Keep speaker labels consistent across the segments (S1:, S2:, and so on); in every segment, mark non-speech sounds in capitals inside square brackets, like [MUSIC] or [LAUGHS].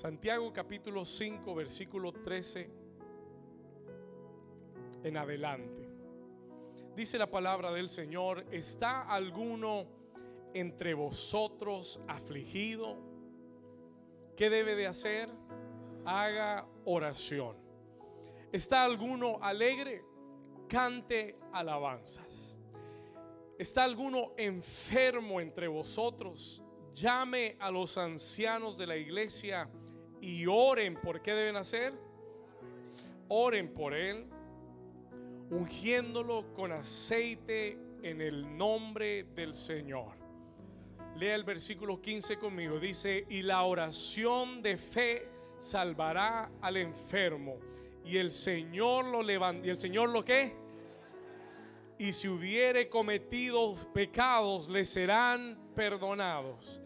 S1: Santiago capítulo 5, versículo 13 en adelante. Dice la palabra del Señor, ¿está alguno entre vosotros afligido? ¿Qué debe de hacer? Haga oración. ¿Está alguno alegre? Cante alabanzas. ¿Está alguno enfermo entre vosotros? Llame a los ancianos de la iglesia y oren. ¿Por qué deben hacer? Oren por él ungiéndolo con aceite en el nombre del Señor. Lea el versículo 15 conmigo. Dice, y la oración de fe salvará al enfermo. Y el Señor lo levanta. ¿Y el Señor lo que Y si hubiere cometido pecados, le serán perdonados.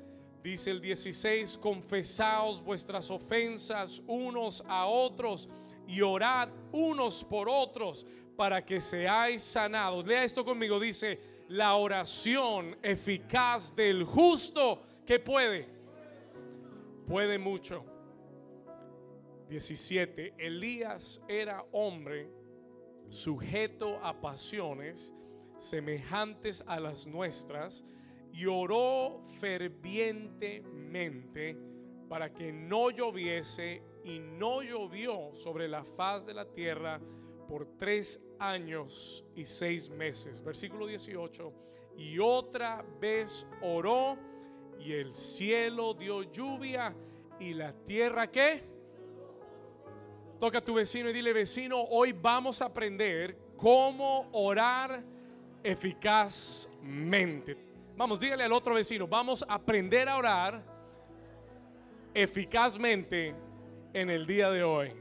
S1: Dice el 16, confesaos vuestras ofensas unos a otros y orad unos por otros para que seáis sanados. Lea esto conmigo, dice, la oración eficaz del justo que puede, puede mucho. 17. Elías era hombre sujeto a pasiones semejantes a las nuestras y oró fervientemente para que no lloviese y no llovió sobre la faz de la tierra por tres años y seis meses. Versículo 18. Y otra vez oró y el cielo dio lluvia y la tierra qué? Toca a tu vecino y dile vecino, hoy vamos a aprender cómo orar eficazmente. Vamos, dígale al otro vecino, vamos a aprender a orar eficazmente en el día de hoy.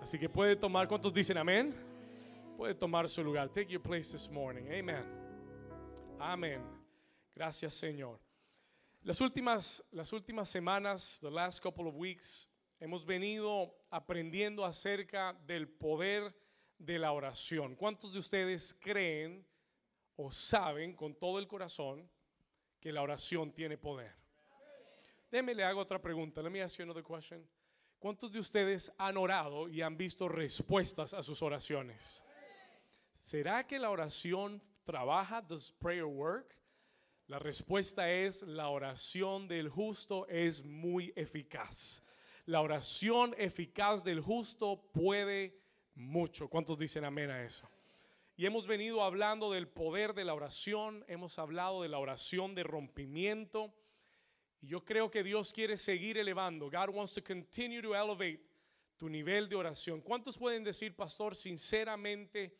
S1: Así que puede tomar, ¿cuántos dicen amén? Puede tomar su lugar. Take your place this morning. Amen. Amén. Gracias, Señor. Las últimas, las últimas semanas, the last couple of weeks, hemos venido aprendiendo acerca del poder de la oración. ¿Cuántos de ustedes creen o saben con todo el corazón que la oración tiene poder? Déjeme le hago otra pregunta. Let me ask you another question. ¿Cuántos de ustedes han orado y han visto respuestas a sus oraciones? ¿Será que la oración trabaja? Does prayer work? La respuesta es la oración del justo es muy eficaz. La oración eficaz del justo puede mucho. ¿Cuántos dicen amén a eso? Y hemos venido hablando del poder de la oración, hemos hablado de la oración de rompimiento. Y yo creo que Dios quiere seguir elevando. God wants to continue to elevate tu nivel de oración. ¿Cuántos pueden decir, pastor, sinceramente?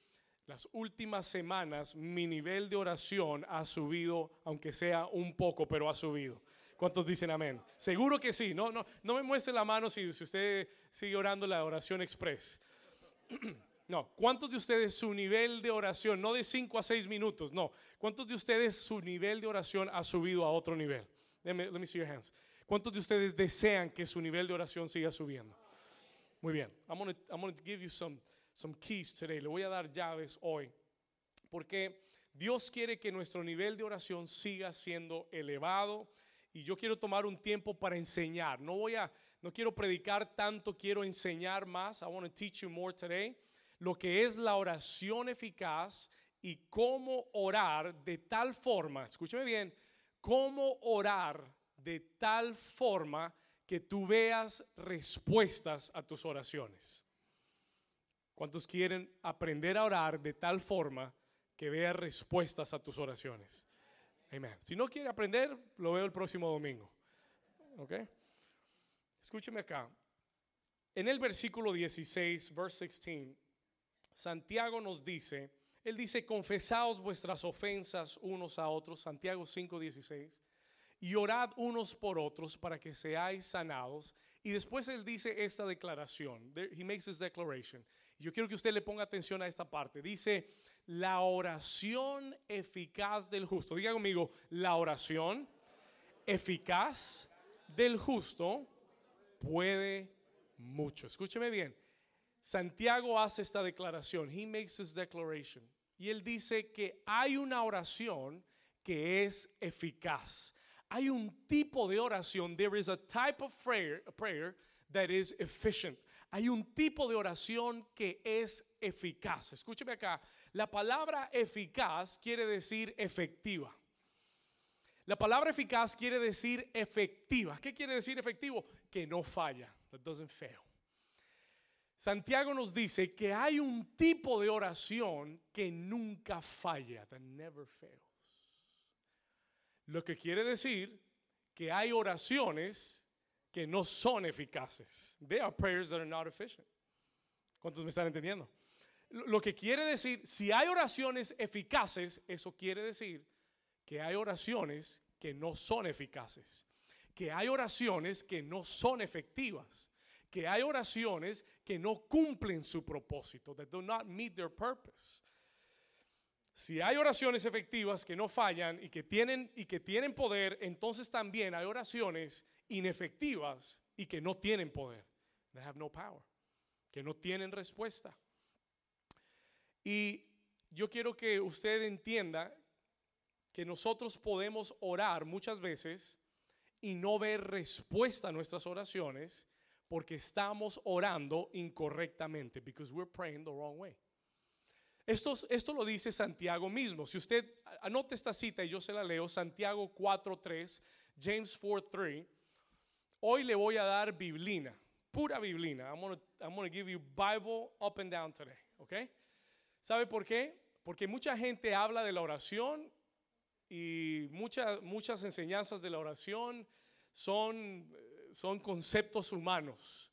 S1: Las últimas semanas mi nivel de oración ha subido, aunque sea un poco, pero ha subido. ¿Cuántos dicen amén? Seguro que sí. No, no, no me muestre la mano si, usted sigue orando la oración express. [CLEARS THROAT] No, ¿cuántos de ustedes su nivel de oración, no de 5 a 6 minutos, no, ¿cuántos de ustedes su nivel de oración ha subido a otro nivel? Let me, let me see your hands. ¿Cuántos de ustedes desean que su nivel de oración siga subiendo? Muy bien. I'm going to give you some some keys today. Le voy a dar llaves hoy. Porque Dios quiere que nuestro nivel de oración siga siendo elevado. Y yo quiero tomar un tiempo para enseñar. No voy a, no quiero predicar tanto, quiero enseñar más. I want to teach you more today. Lo que es la oración eficaz y cómo orar de tal forma, escúcheme bien, cómo orar de tal forma que tú veas respuestas a tus oraciones. ¿Cuántos quieren aprender a orar de tal forma que vea respuestas a tus oraciones? Amén. Si no quiere aprender, lo veo el próximo domingo. ¿Ok? Escúcheme acá. En el versículo 16, verse 16, Santiago nos dice, él dice, confesaos vuestras ofensas unos a otros, Santiago 5, 16, y orad unos por otros para que seáis sanados. Y después él dice esta declaración. He makes this declaration. Yo quiero que usted le ponga atención a esta parte. Dice, la oración eficaz del justo. Diga conmigo, la oración eficaz del justo puede mucho. Escúcheme bien. Santiago hace esta declaración. He makes this declaration. Y él dice que hay una oración que es eficaz. hay un tipo de oración, there is a type of prayer, that is efficient. Hay un tipo de oración que es eficaz. Escúcheme acá, la palabra eficaz quiere decir efectiva. La palabra eficaz quiere decir efectiva. ¿Qué quiere decir efectivo? Que no falla. That doesn't fail. Santiago nos dice que hay un tipo de oración que nunca falla, that never fails. Lo que quiere decir que hay oraciones que no son eficaces. There are prayers that are not efficient. ¿Cuántos me están entendiendo? Lo que quiere decir, si hay oraciones eficaces, eso quiere decir que hay oraciones que no son eficaces, que hay oraciones que no son efectivas, que hay oraciones que no cumplen su propósito, that do not meet their purpose. Si hay oraciones efectivas que no fallan y que tienen y que tienen poder, entonces también hay oraciones inefectivas y que no tienen poder. They have no power, que no tienen respuesta. Y yo quiero que usted entienda que nosotros podemos orar muchas veces y no ver respuesta a nuestras oraciones porque estamos orando incorrectamente, because we're praying the wrong way. Esto, esto lo dice Santiago mismo. Si usted anote esta cita y yo se la leo, Santiago 4.3, James 4.3, hoy le voy a dar biblina, pura biblina. I'm gonna, I'm gonna give you Bible up and down today, okay? ¿Sabe por qué? Porque mucha gente habla de la oración y muchas, muchas enseñanzas de la oración son, son conceptos humanos.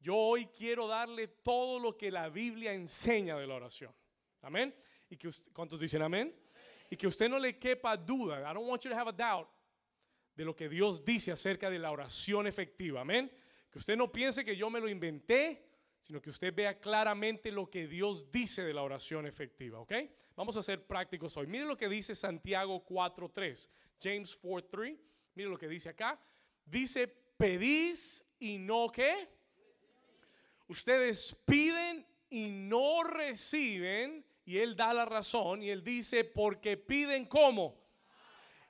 S1: Yo hoy quiero darle todo lo que la Biblia enseña de la oración. Amén. Y que ¿Cuántos dicen amén? Y que usted no le quepa duda. I don't want you to have a doubt de lo que Dios dice acerca de la oración efectiva. Amén. Que usted no piense que yo me lo inventé, sino que usted vea claramente lo que Dios dice de la oración efectiva. ¿Ok? Vamos a ser prácticos hoy. Mire lo que dice Santiago 4.3, James 4.3. Mire lo que dice acá. Dice, pedís y no qué. Ustedes piden y no reciben y él da la razón y él dice, porque piden como.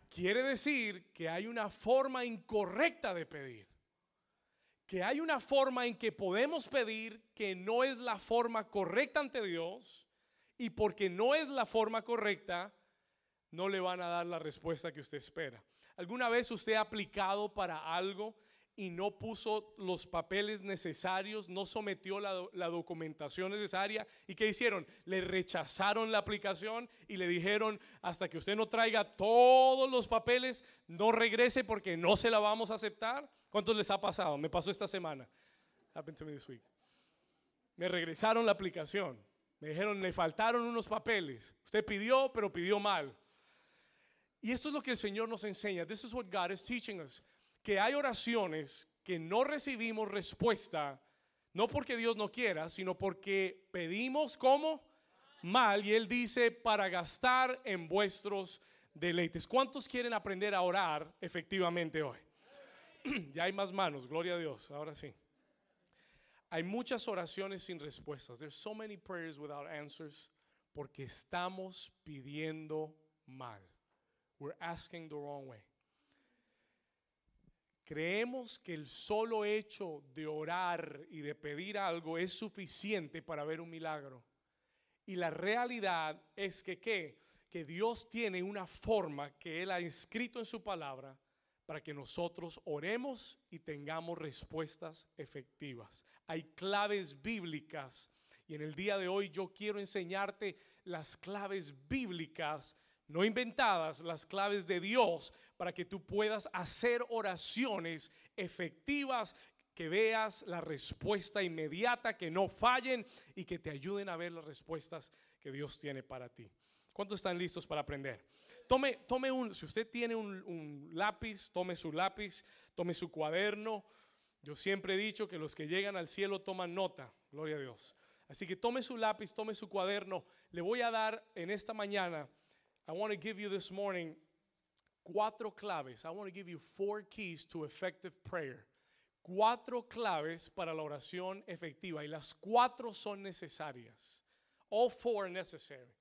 S1: Quiere decir que hay una forma incorrecta de pedir. Que hay una forma en que podemos pedir que no es la forma correcta ante Dios y porque no es la forma correcta, no le van a dar la respuesta que usted espera. ¿Alguna vez usted ha aplicado para algo y no puso los papeles necesarios, no sometió la, documentación necesaria. ¿Y qué hicieron? Le rechazaron la aplicación y le dijeron, hasta que usted no traiga todos los papeles, no regrese porque no se la vamos a aceptar. ¿Cuántos les ha pasado? Me pasó esta semana. Happened to me this week. Me regresaron la aplicación. Me dijeron, le faltaron unos papeles. Usted pidió, pero pidió mal. Y esto es lo que el Señor nos enseña. This is what God is teaching us que hay oraciones que no recibimos respuesta, no porque Dios no quiera, sino porque pedimos como mal y Él dice para gastar en vuestros deleites. ¿Cuántos quieren aprender a orar efectivamente hoy? [CLEARS THROAT] ya hay más manos, gloria a Dios, ahora sí. Hay muchas oraciones sin respuestas. There's so many prayers without answers porque estamos pidiendo mal. We're asking the wrong way. Creemos que el solo hecho de orar y de pedir algo es suficiente para ver un milagro. Y la realidad es que ¿qué? Que Dios tiene una forma que Él ha escrito en su palabra para que nosotros oremos y tengamos respuestas efectivas. Hay claves bíblicas y en el día de hoy yo quiero enseñarte las claves bíblicas no inventadas, las claves de Dios para que tú puedas hacer oraciones efectivas, que veas la respuesta inmediata, que no fallen y que te ayuden a ver las respuestas que Dios tiene para ti. ¿Cuántos están listos para aprender? Tome, tome un, si usted tiene un, un lápiz, tome su lápiz, tome su cuaderno. Yo siempre he dicho que los que llegan al cielo toman nota, gloria a Dios. Así que tome su lápiz, tome su cuaderno. Le voy a dar en esta mañana I want to give you this morning cuatro claves. I want to give you four keys to effective prayer. Cuatro claves para la oración efectiva y las cuatro son necesarias. All four necessary.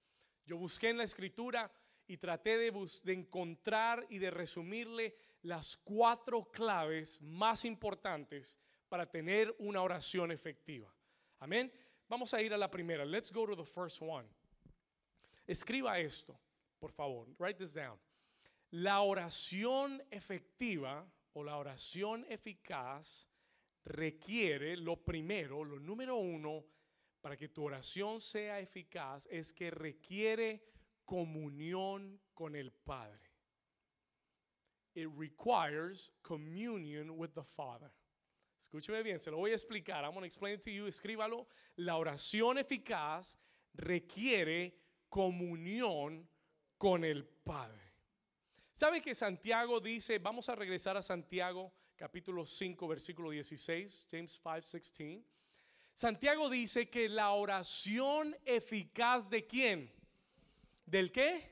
S1: Yo busqué en la escritura y traté de, de, encontrar y de resumirle las cuatro claves más importantes para tener una oración efectiva. Amén. Vamos a ir a la primera. Let's go to the first one. Escriba esto, por favor. Write this down. La oración efectiva o la oración eficaz requiere lo primero, lo número uno, para que tu oración sea eficaz, es que requiere comunión con el Padre. It requires communion with the Father. Escúcheme bien, se lo voy a explicar. I'm going to explain it to you. Escríbalo. La oración eficaz requiere comunión con el Padre. ¿Sabe que Santiago dice, vamos a regresar a Santiago capítulo 5 versículo 16, James 5, 16. Santiago dice que la oración eficaz de quién? ¿Del qué?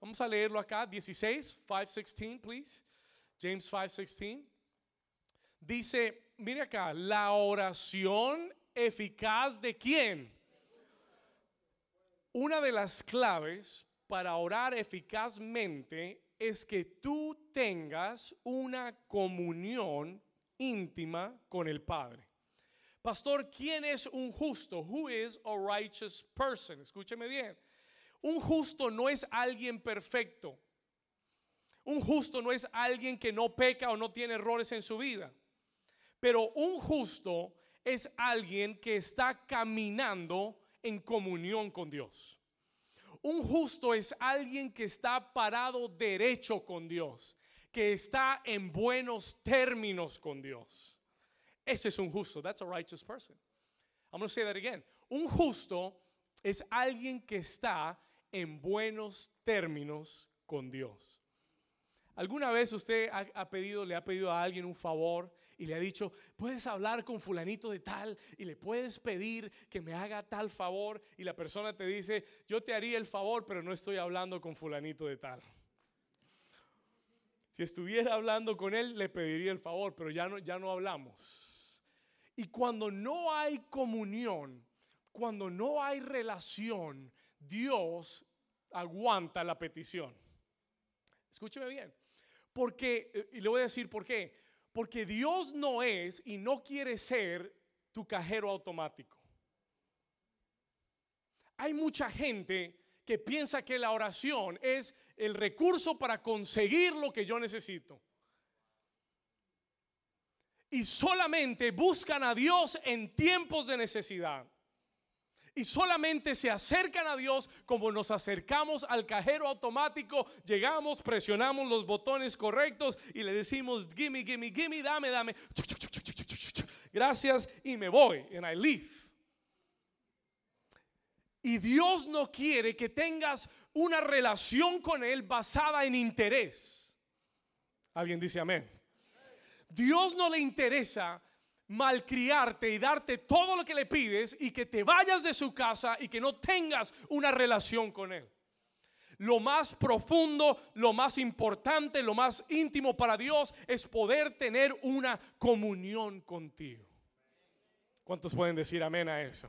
S1: Vamos a leerlo acá, 16, 5, 16, please. James 5, 16. Dice, mire acá, la oración eficaz de quién? Una de las claves para orar eficazmente es que tú tengas una comunión íntima con el Padre. Pastor, ¿quién es un justo? Who is a righteous person? Escúcheme bien. Un justo no es alguien perfecto. Un justo no es alguien que no peca o no tiene errores en su vida. Pero un justo es alguien que está caminando en comunión con Dios. Un justo es alguien que está parado derecho con Dios, que está en buenos términos con Dios. Ese es un justo. That's a righteous person. I'm going to say that again. Un justo es alguien que está en buenos términos con Dios. ¿Alguna vez usted ha, pedido, le ha pedido a alguien un favor y le ha dicho, puedes hablar con fulanito de tal y le puedes pedir que me haga tal favor y la persona te dice, yo te haría el favor, pero no estoy hablando con fulanito de tal. Si estuviera hablando con él, le pediría el favor, pero ya no, ya no hablamos. Y cuando no hay comunión, cuando no hay relación, Dios aguanta la petición. Escúcheme bien. Porque, eh, y le voy a decir por qué. Porque Dios no es y no quiere ser tu cajero automático. Hay mucha gente que piensa que la oración es el recurso para conseguir lo que yo necesito. Y solamente buscan a Dios en tiempos de necesidad. Y solamente se acercan a Dios como nos acercamos al cajero automático, llegamos, presionamos los botones correctos y le decimos, gimme, gimme, gimme, dame, dame. Gracias y me voy. And I leave. Y Dios no quiere que tengas una relación con Él basada en interés. Alguien dice amén. Dios no le interesa malcriarte y darte todo lo que le pides y que te vayas de su casa y que no tengas una relación con Él. Lo más profundo, lo más importante, lo más íntimo para Dios es poder tener una comunión contigo. ¿Cuántos pueden decir amén a eso?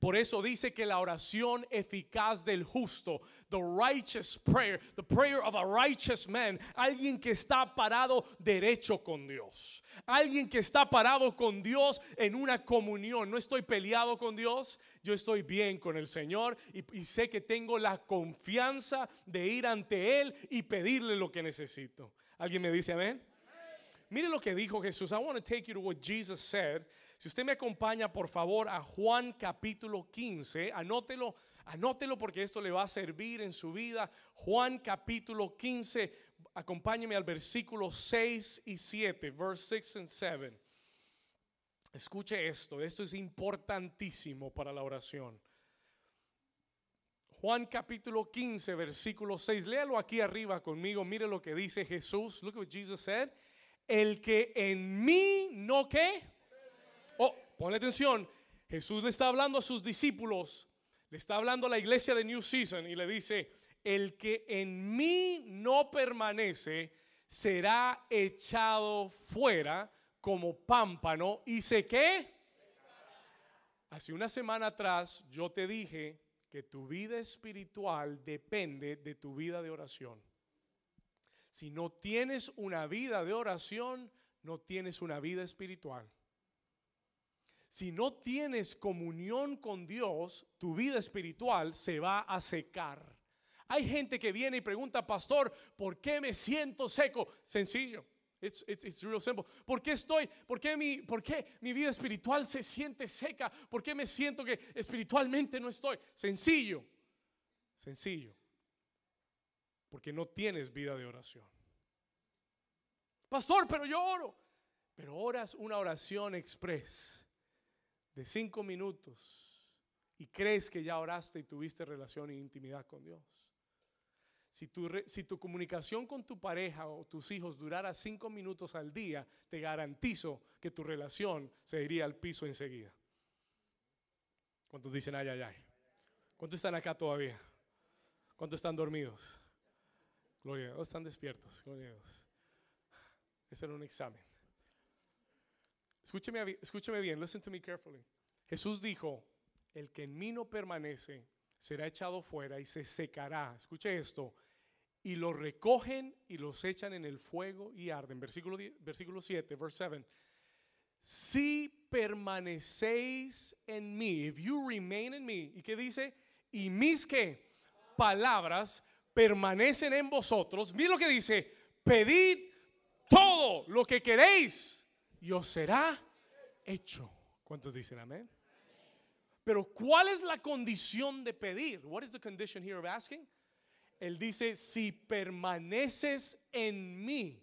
S1: Por eso dice que la oración eficaz del justo, the righteous prayer, the prayer of a righteous man, alguien que está parado derecho con Dios, alguien que está parado con Dios en una comunión. No estoy peleado con Dios, yo estoy bien con el Señor y, sé que tengo la confianza de ir ante Él y pedirle lo que necesito. ¿Alguien me dice amén? Mire lo que dijo Jesús. I want to take you to what Jesus said si usted me acompaña, por favor, a Juan capítulo 15, anótelo, anótelo porque esto le va a servir en su vida. Juan capítulo 15, acompáñeme al versículo 6 y 7, verse 6 and 7. Escuche esto, esto es importantísimo para la oración. Juan capítulo 15, versículo 6. Léalo aquí arriba conmigo. Mire lo que dice Jesús. Look what Jesus said. El que en mí no que ponle atención. Jesús le está hablando a sus discípulos, le está hablando a la iglesia de New Season y le dice, el que en mí no permanece será echado fuera como pámpano y sé qué. Hace una semana atrás yo te dije que tu vida espiritual depende de tu vida de oración. Si no tienes una vida de oración, no tienes una vida espiritual. Si no tienes comunión con Dios, tu vida espiritual se va a secar. Hay gente que viene y pregunta, pastor, ¿por qué me siento seco? Sencillo. It's, real simple. ¿Por qué estoy? ¿Por qué, mi, ¿Por qué mi vida espiritual se siente seca? ¿Por qué me siento que espiritualmente no estoy? Sencillo. Sencillo. Porque no tienes vida de oración. Pastor, pero yo oro. Pero oras una oración express de cinco minutos y crees que ya oraste y tuviste relación e intimidad con Dios. Si tu, comunicación con tu pareja o tus hijos durara cinco minutos al día, te garantizo que tu relación se iría al piso enseguida. ¿Cuántos dicen ay, ay, ay? ¿Cuántos están acá todavía? ¿Cuántos están dormidos? Gloria a Dios, están despiertos. Gloria a Dios. Ese era un examen. Escúcheme, escúcheme bien, listen to me carefully. Jesús dijo, el que en mí no permanece será echado fuera y se secará. Escuche esto. Y lo recogen y los echan en el fuego y arden. Versículo, versículo 7, verse 7. Si permanecéis en mí, if you remain in me, ¿y qué dice? Y mis que palabras permanecen en vosotros. Mira lo que dice, pedid todo lo que queréis y os será hecho. ¿Cuántos dicen amén? Pero ¿cuál es la condición de pedir? What is the condition here of asking? Él dice, si permaneces en mí,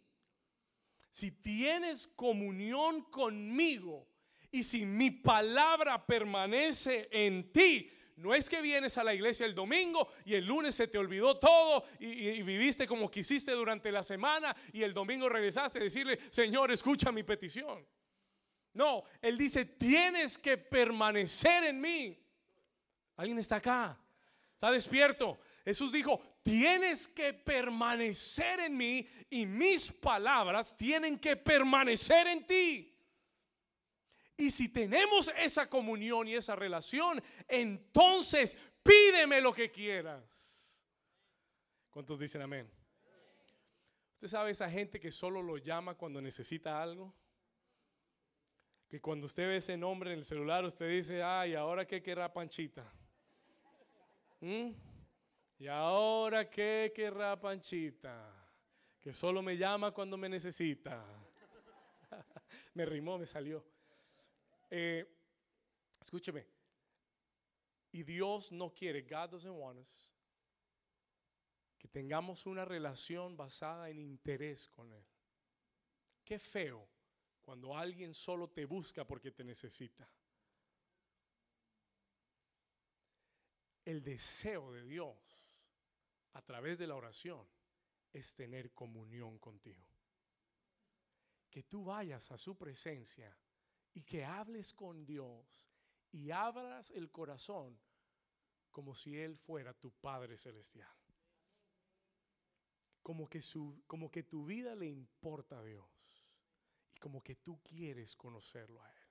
S1: si tienes comunión conmigo y si mi palabra permanece en ti, no es que vienes a la iglesia el domingo y el lunes se te olvidó todo y, viviste como quisiste durante la semana y el domingo regresaste a decirle, Señor, escucha mi petición. No, Él dice, tienes que permanecer en mí. ¿Alguien está acá? ¿Está despierto? Jesús dijo, tienes que permanecer en mí y mis palabras tienen que permanecer en ti. Y si tenemos esa comunión y esa relación, entonces pídeme lo que quieras. ¿Cuántos dicen amén? ¿Usted sabe esa gente que solo lo llama cuando necesita algo? Que cuando usted ve ese nombre en el celular, usted dice, ay, ¿ahora qué querrá Panchita? ¿Mm? ¿Y ahora qué querrá Panchita? Que solo me llama cuando me necesita. [LAUGHS] me rimó, me salió. Eh, escúcheme. Y Dios no quiere, God doesn't want us, que tengamos una relación basada en interés con Él. Qué feo cuando alguien solo te busca porque te necesita. El deseo de Dios a través de la oración es tener comunión contigo. Que tú vayas a su presencia y que hables con Dios y abras el corazón como si Él fuera tu Padre Celestial. Como que, su, como que tu vida le importa a Dios y como que tú quieres conocerlo a Él.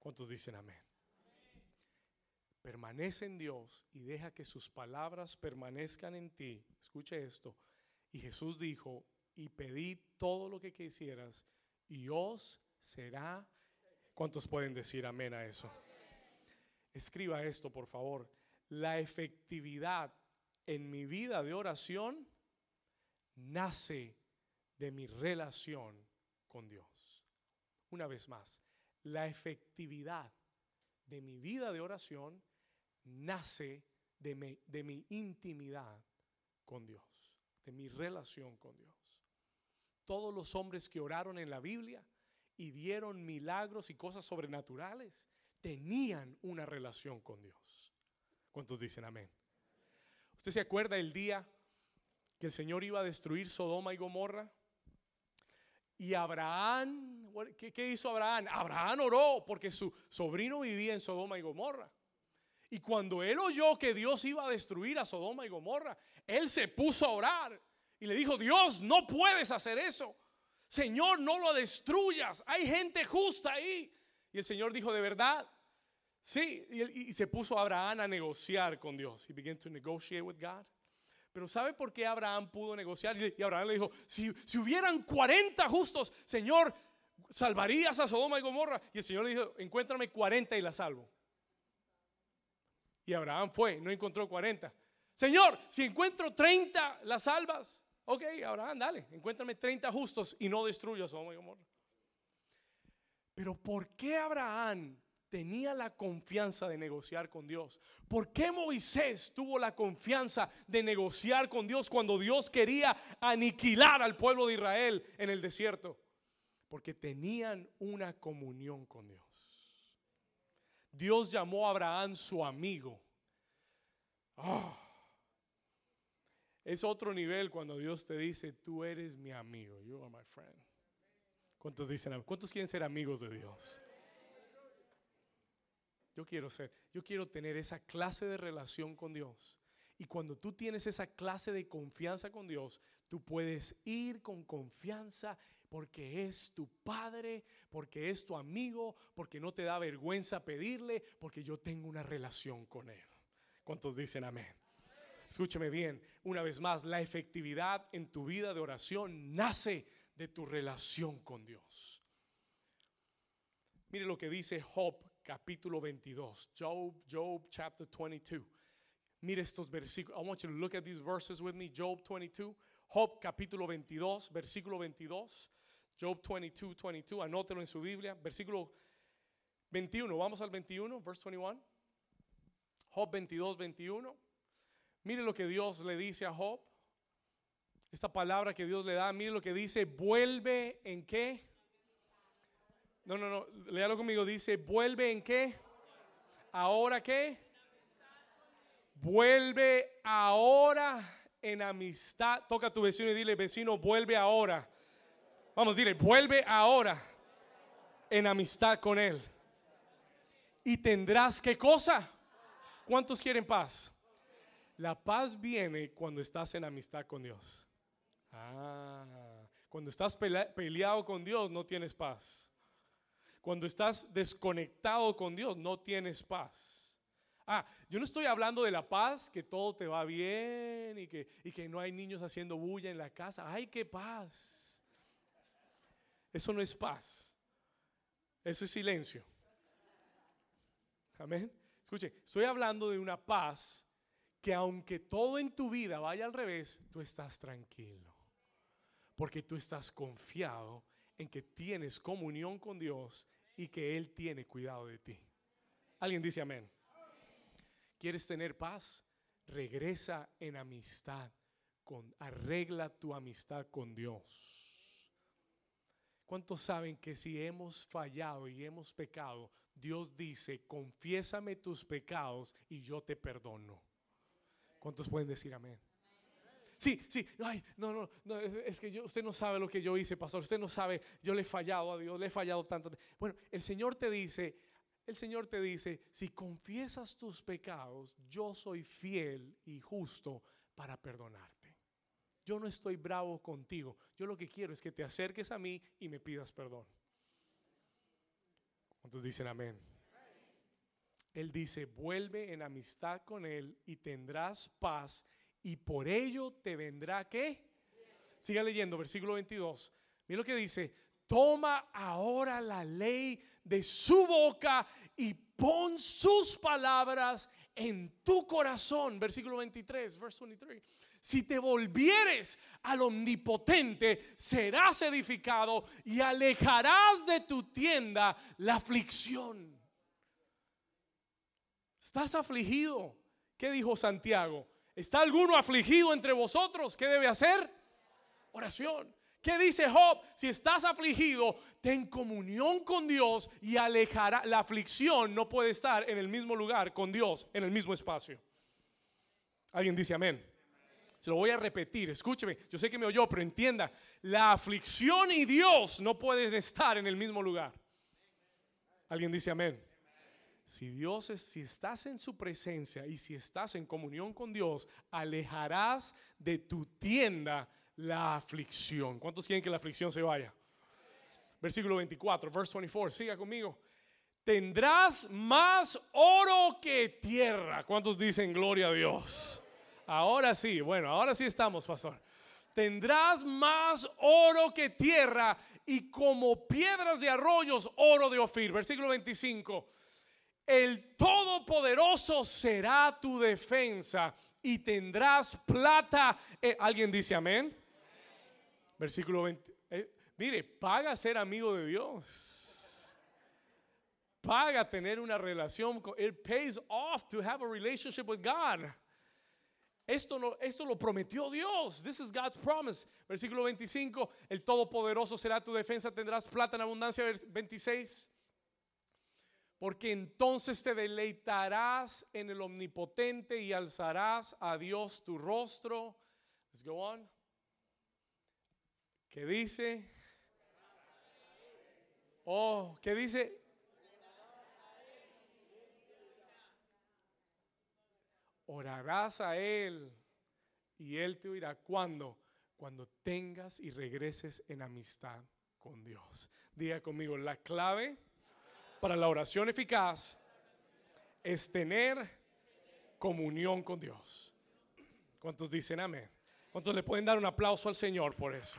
S1: ¿Cuántos dicen amén? Permanece en Dios y deja que sus palabras permanezcan en ti. Escuche esto. Y Jesús dijo, y pedid todo lo que quisieras y os será. ¿Cuántos pueden decir amén a eso? Escriba esto, por favor. La efectividad en mi vida de oración nace de mi relación con Dios. Una vez más, la efectividad de mi vida de oración nace de mi, de mi intimidad con Dios, de mi relación con Dios. Todos los hombres que oraron en la Biblia y vieron milagros y cosas sobrenaturales, tenían una relación con Dios. ¿Cuántos dicen amén? ¿Usted se acuerda el día que el Señor iba a destruir Sodoma y Gomorra? Y Abraham, ¿qué, ¿qué, hizo Abraham? Abraham oró porque su sobrino vivía en Sodoma y Gomorra. Y cuando él oyó que Dios iba a destruir a Sodoma y Gomorra, él se puso a orar y le dijo, Dios, no puedes hacer eso. Señor, no lo destruyas. Hay gente justa ahí. Y el Señor dijo, ¿de verdad? Sí, y, se puso Abraham a negociar con Dios. He began to negotiate with God. Pero ¿sabe por qué Abraham pudo negociar? Y Abraham le dijo, si, hubieran 40 justos, Señor, salvarías a Sodoma y Gomorra. Y el Señor le dijo, encuéntrame 40 y la salvo. Y Abraham fue, no encontró 40. Señor, si encuentro 30, las salvas. Ok, Abraham, dale, encuéntrame 30 justos y no destruyo a Sodoma y. Pero ¿por qué Abraham tenía la confianza de negociar con Dios? ¿Por qué Moisés tuvo la confianza de negociar con Dios cuando Dios quería aniquilar al pueblo de Israel en el desierto? Porque tenían una comunión con Dios. Dios llamó a Abraham su amigo. Ah. Es otro nivel cuando Dios te dice, tú eres mi amigo, you are my friend. ¿Cuántos dicen, cuántos quieren ser amigos de Dios? Yo quiero ser, yo quiero tener esa clase de relación con Dios. Y cuando tú tienes esa clase de confianza con Dios, tú puedes ir con confianza porque es tu padre, porque es tu amigo, porque no te da vergüenza pedirle, porque yo tengo una relación con él. ¿Cuántos dicen amén? Escúcheme bien, una vez más, la efectividad en tu vida de oración nace de tu relación con Dios. Mire lo que dice Job capítulo 22. Job, Job chapter 22. Mire estos versículos. I want you to look at these verses with me. Job 22. Job capítulo 22, versículo 22. Job 22, 22. Anótelo en su Biblia. Versículo 21. Vamos al 21, verse 21. Job 22, 21. Mire lo que Dios le dice a Job. Esta palabra que Dios le da, mire lo que dice, vuelve en qué. No, no, no, léalo conmigo, dice, vuelve en qué. Ahora qué. Vuelve ahora en amistad. Toca a tu vecino y dile, vecino, vuelve ahora. Vamos, dile, vuelve ahora en amistad con él. Y tendrás qué cosa. ¿Cuántos quieren paz? La paz viene cuando estás en amistad con Dios. Ah, cuando estás peleado con Dios no tienes paz. Cuando estás desconectado con Dios no tienes paz. Ah, yo no estoy hablando de la paz, que todo te va bien y que, y que no hay niños haciendo bulla en la casa. ¡Ay, qué paz! Eso no es paz. Eso es silencio. Amén. Escuche, estoy hablando de una paz que aunque todo en tu vida vaya al revés, tú estás tranquilo. Porque tú estás confiado en que tienes comunión con Dios y que Él tiene cuidado de ti. ¿Alguien dice amén? ¿Quieres tener paz? Regresa en amistad. Con, arregla tu amistad con Dios. ¿Cuántos saben que si hemos fallado y hemos pecado, Dios dice, confiésame tus pecados y yo te perdono? ¿Cuántos pueden decir amén? Sí, sí, ay, no, no, no es, que yo, usted no sabe lo que yo hice, pastor, usted no sabe, yo le he fallado a Dios, le he fallado tanto. Bueno, el Señor te dice, el Señor te dice, si confiesas tus pecados, yo soy fiel y justo para perdonarte. Yo no estoy bravo contigo, yo lo que quiero es que te acerques a mí y me pidas perdón. ¿Cuántos dicen amén? Él dice, vuelve en amistad con Él y tendrás paz y por ello te vendrá qué? Siga leyendo, versículo 22. Mira lo que dice, toma ahora la ley de su boca y pon sus palabras en tu corazón. Versículo 23, verse 23. Si te volvieres al omnipotente, serás edificado y alejarás de tu tienda la aflicción. ¿Estás afligido? ¿Qué dijo Santiago? ¿Está alguno afligido entre vosotros? ¿Qué debe hacer? Oración. ¿Qué dice Job? Si estás afligido, ten comunión con Dios y alejará. La aflicción no puede estar en el mismo lugar con Dios, en el mismo espacio. Alguien dice amén. Se lo voy a repetir, escúcheme. Yo sé que me oyó, pero entienda. La aflicción y Dios no pueden estar en el mismo lugar. Alguien dice amén. Si Dios es, si estás en su presencia y si estás en comunión con Dios, alejarás de tu tienda la aflicción. ¿Cuántos quieren que la aflicción se vaya? Versículo 24, verse 24, siga conmigo. Tendrás más oro que tierra. ¿Cuántos dicen gloria a Dios? Ahora sí, bueno, ahora sí estamos, pastor. Tendrás más oro que tierra y como piedras de arroyos, oro de Ofir. Versículo 25. El Todopoderoso será tu defensa y tendrás plata. Eh, ¿Alguien dice amén? Versículo 20. Eh, mire, paga ser amigo de Dios. Paga tener una relación. Con, it pays off to have a relationship with God. Esto, no, esto lo prometió Dios. This is God's promise. Versículo 25. El Todopoderoso será tu defensa. Tendrás plata en abundancia. 26 porque entonces te deleitarás en el omnipotente y alzarás a Dios tu rostro. Let's go on. ¿Qué dice? Oh, ¿qué dice? Orarás a Él y Él te oirá. ¿Cuándo? Cuando tengas y regreses en amistad con Dios. Diga conmigo, la clave para la oración eficaz es tener comunión con Dios. ¿Cuántos dicen amén? ¿Cuántos le pueden dar un aplauso al Señor por eso?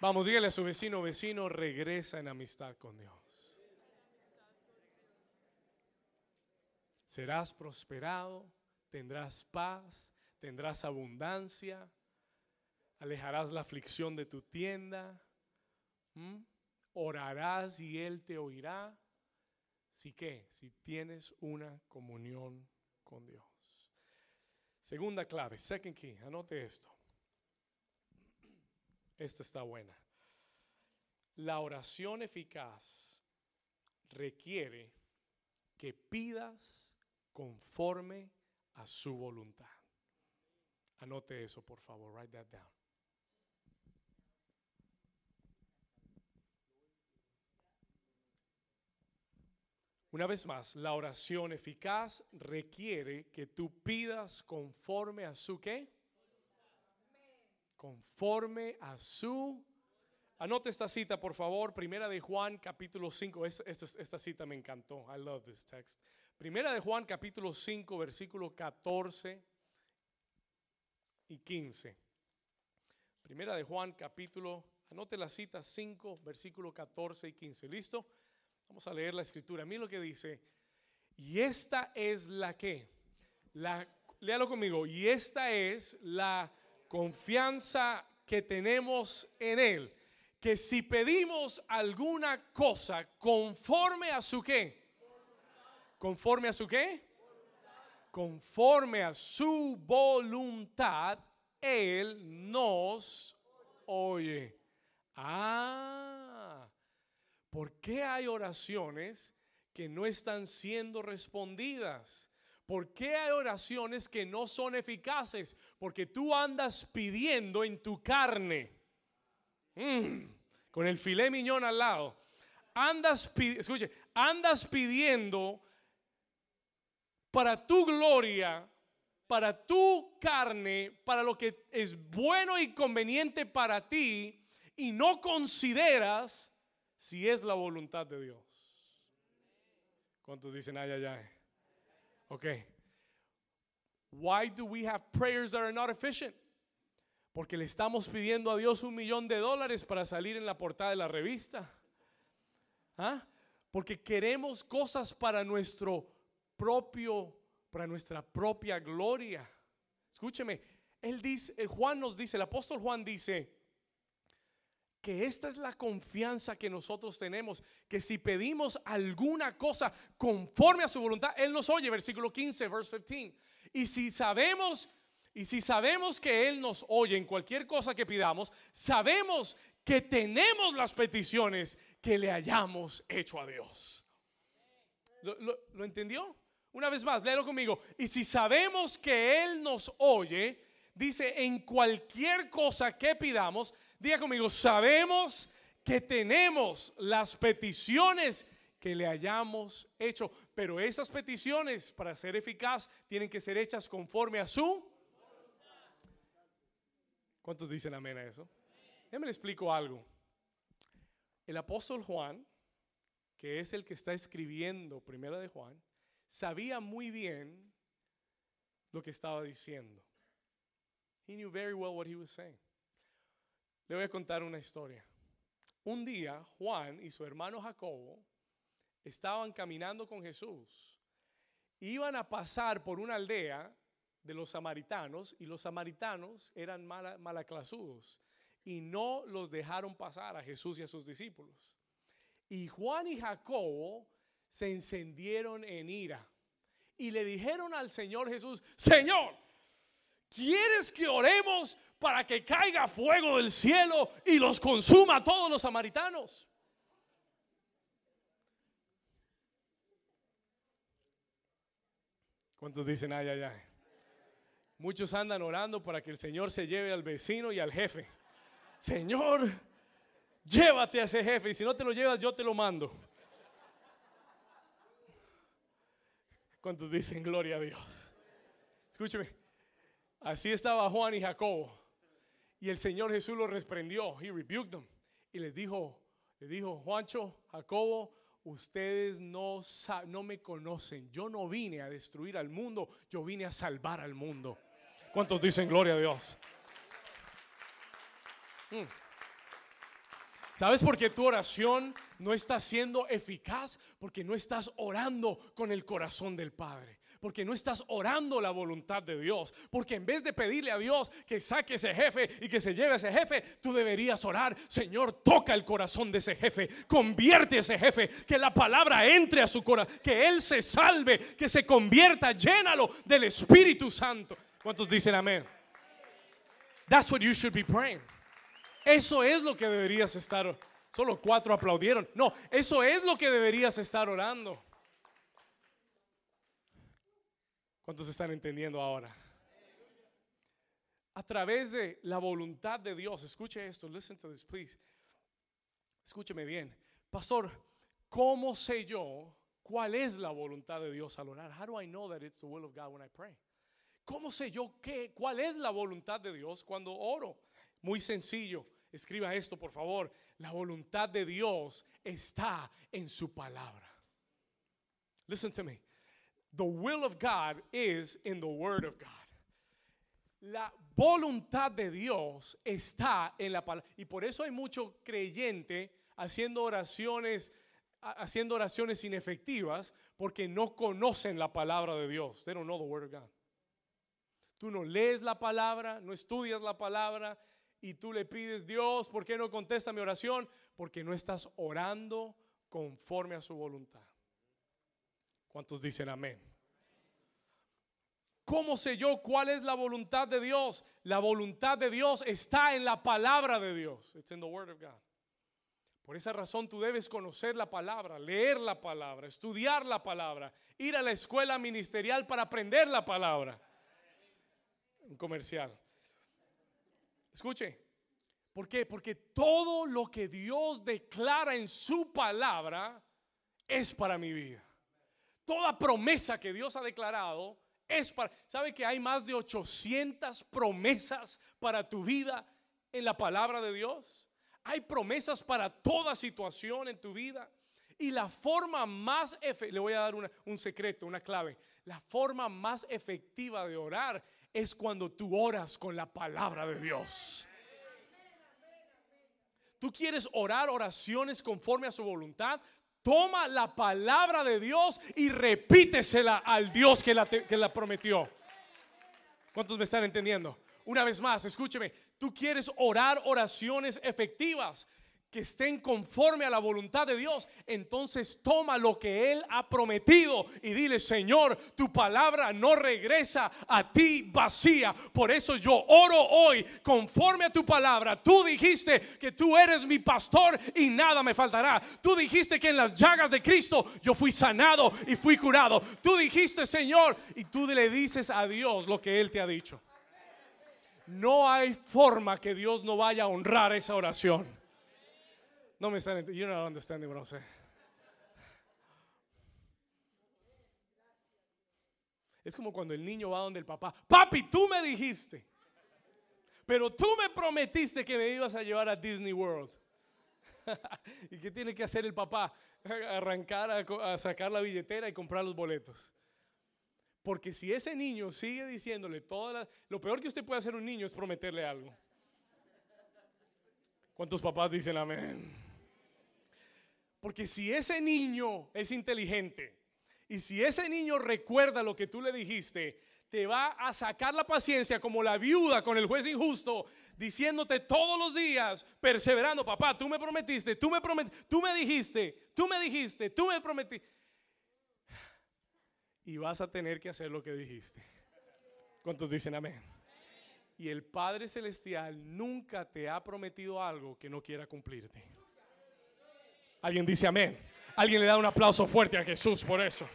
S1: Vamos, dígale a su vecino, vecino, regresa en amistad con Dios. Serás prosperado, tendrás paz, tendrás abundancia, alejarás la aflicción de tu tienda, orarás y Él te oirá. Si que, si tienes una comunión con Dios. Segunda clave, second key, anote esto. Esta está buena. La oración eficaz requiere que pidas conforme a su voluntad. Anote eso, por favor, write that down. Una vez más, la oración eficaz requiere que tú pidas conforme a su qué? Conforme a su... Anote esta cita, por favor. Primera de Juan, capítulo 5. esta cita me encantó. I love this text. Primera de Juan, capítulo 5, versículo 14 y 15. Primera de Juan, capítulo... Anote la cita 5, versículo 14 y 15. ¿Listo? Vamos a leer la escritura. Mira lo que dice. Y esta es la que. La, léalo conmigo. Y esta es la confianza que tenemos en Él. Que si pedimos alguna cosa conforme a su qué. Conforme a su qué. Conforme a su voluntad, Él nos oye. Ah ¿Por qué hay oraciones que no están siendo respondidas? ¿Por qué hay oraciones que no son eficaces? Porque tú andas pidiendo en tu carne, mm, con el filé miñón al lado. Andas, escuche, andas pidiendo para tu gloria, para tu carne, para lo que es bueno y conveniente para ti, y no consideras si es la voluntad de Dios. ¿Cuántos dicen ay, ay, ay? Ok. Why do we have prayers that are not efficient? Porque le estamos pidiendo a Dios un millón de dólares para salir en la portada de la revista. ¿Ah? Porque queremos cosas para nuestro propio, para nuestra propia gloria. Escúcheme, él dice, Juan nos dice, el apóstol Juan dice, que esta es la confianza que nosotros tenemos, que si pedimos alguna cosa conforme a su voluntad, Él nos oye, versículo 15, verse 15. Y si sabemos, y si sabemos que Él nos oye en cualquier cosa que pidamos, sabemos que tenemos las peticiones que le hayamos hecho a Dios. ¿Lo, entendió? Una vez más, léelo conmigo. Y si sabemos que Él nos oye, dice, en cualquier cosa que pidamos, Diga conmigo, sabemos que tenemos las peticiones que le hayamos hecho, pero esas peticiones para ser eficaz tienen que ser hechas conforme a su... ¿Cuántos dicen amén a eso? Déjame le explico algo. El apóstol Juan, que es el que está escribiendo Primera de Juan, sabía muy bien lo que estaba diciendo. He knew very well what he was saying. Le voy a contar una historia. Un día Juan y su hermano Jacobo estaban caminando con Jesús. Iban a pasar por una aldea de los samaritanos y los samaritanos eran malaclasudos y no los dejaron pasar a Jesús y a sus discípulos. Y Juan y Jacobo se encendieron en ira y le dijeron al Señor Jesús, Señor, ¿quieres que oremos para que caiga fuego del cielo y los consuma a todos los samaritanos? ¿Cuántos dicen ay, ay, ay? Muchos andan orando para que el Señor se lleve al vecino y al jefe. Señor, llévate a ese jefe y si no te lo llevas yo te lo mando. ¿Cuántos dicen gloria a Dios? Escúcheme, así estaba Juan y Jacobo. Y el Señor Jesús los reprendió, he rebuked them. Y les dijo, le dijo, Juancho, Jacobo, ustedes no, no me conocen. Yo no vine a destruir al mundo, yo vine a salvar al mundo. ¿Cuántos dicen gloria a Dios? Mm. ¿Sabes por qué tu oración no está siendo eficaz? Porque no estás orando con el corazón del Padre. Porque no estás orando la voluntad de Dios. Porque en vez de pedirle a Dios que saque ese jefe y que se lleve ese jefe, tú deberías orar, Señor, toca el corazón de ese jefe, convierte ese jefe, que la palabra entre a su corazón, que Él se salve, que se convierta, llénalo del Espíritu Santo. ¿Cuántos dicen amén? That's what you should be praying. Eso es lo que deberías estar. Solo cuatro aplaudieron. No, eso es lo que deberías estar orando. ¿Cuántos están entendiendo ahora? A través de la voluntad de Dios, escuche esto, listen to this, please. Escúcheme bien. Pastor, ¿cómo sé yo cuál es la voluntad de Dios al orar? How do I know that it's the will of God when I pray? ¿Cómo sé yo qué, cuál es la voluntad de Dios cuando oro? Muy sencillo. Escriba esto, por favor. La voluntad de Dios está en su palabra. Listen to me. The will of God is in the word of God. La voluntad de Dios está en la palabra. Y por eso hay mucho creyente haciendo oraciones haciendo oraciones inefectivas porque no conocen la palabra de Dios. They don't know the word of God. Tú no lees la palabra, no estudias la palabra, y tú le pides, Dios, ¿por qué no contesta mi oración? Porque no estás orando conforme a su voluntad. ¿Cuántos dicen amén? ¿Cómo sé yo cuál es la voluntad de Dios? La voluntad de Dios está en la palabra de Dios. It's in the word of God. Por esa razón tú debes conocer la palabra, leer la palabra, estudiar la palabra, ir a la escuela ministerial para aprender la palabra. Un comercial. Escuche, ¿por qué? Porque todo lo que Dios declara en su palabra es para mi vida. Toda promesa que Dios ha declarado es para... ¿Sabe que hay más de 800 promesas para tu vida en la palabra de Dios? Hay promesas para toda situación en tu vida. Y la forma más, le voy a dar un secreto, una clave. La forma más efectiva de orar es cuando tú oras con la palabra de Dios. Tú quieres orar oraciones conforme a su voluntad. Toma la palabra de Dios y repítesela al Dios que la, que la prometió. ¿Cuántos me están entendiendo? Una vez más, escúcheme, tú quieres orar oraciones efectivas que estén conforme a la voluntad de Dios, entonces toma lo que Él ha prometido y dile, Señor, tu palabra no regresa a ti vacía. Por eso yo oro hoy conforme a tu palabra. Tú dijiste que tú eres mi pastor y nada me faltará. Tú dijiste que en las llagas de Cristo yo fui sanado y fui curado. Tú dijiste, Señor, y tú le dices a Dios lo que Él te ha dicho. No hay forma que Dios no vaya a honrar esa oración. No me están. You're not understanding what I'm saying. Es como cuando el niño va donde el papá, papi, tú me dijiste, pero tú me prometiste que me ibas a llevar a Disney World. [LAUGHS] ¿Y qué tiene que hacer el papá? Arrancar a, sacar la billetera y comprar los boletos. Porque si ese niño sigue diciéndole todas las... Lo peor que usted puede hacer a un niño es prometerle algo. ¿Cuántos papás dicen amén? Porque si ese niño es inteligente y si ese niño recuerda lo que tú le dijiste, te va a sacar la paciencia como la viuda con el juez injusto, diciéndote todos los días, perseverando, papá, tú me prometiste, tú me prometiste, tú me dijiste, tú me dijiste, tú me prometiste. Y vas a tener que hacer lo que dijiste. ¿Cuántos dicen amén? Y el Padre Celestial nunca te ha prometido algo que no quiera cumplirte. Alguien dice amén. Alguien le da un aplauso fuerte a Jesús por eso.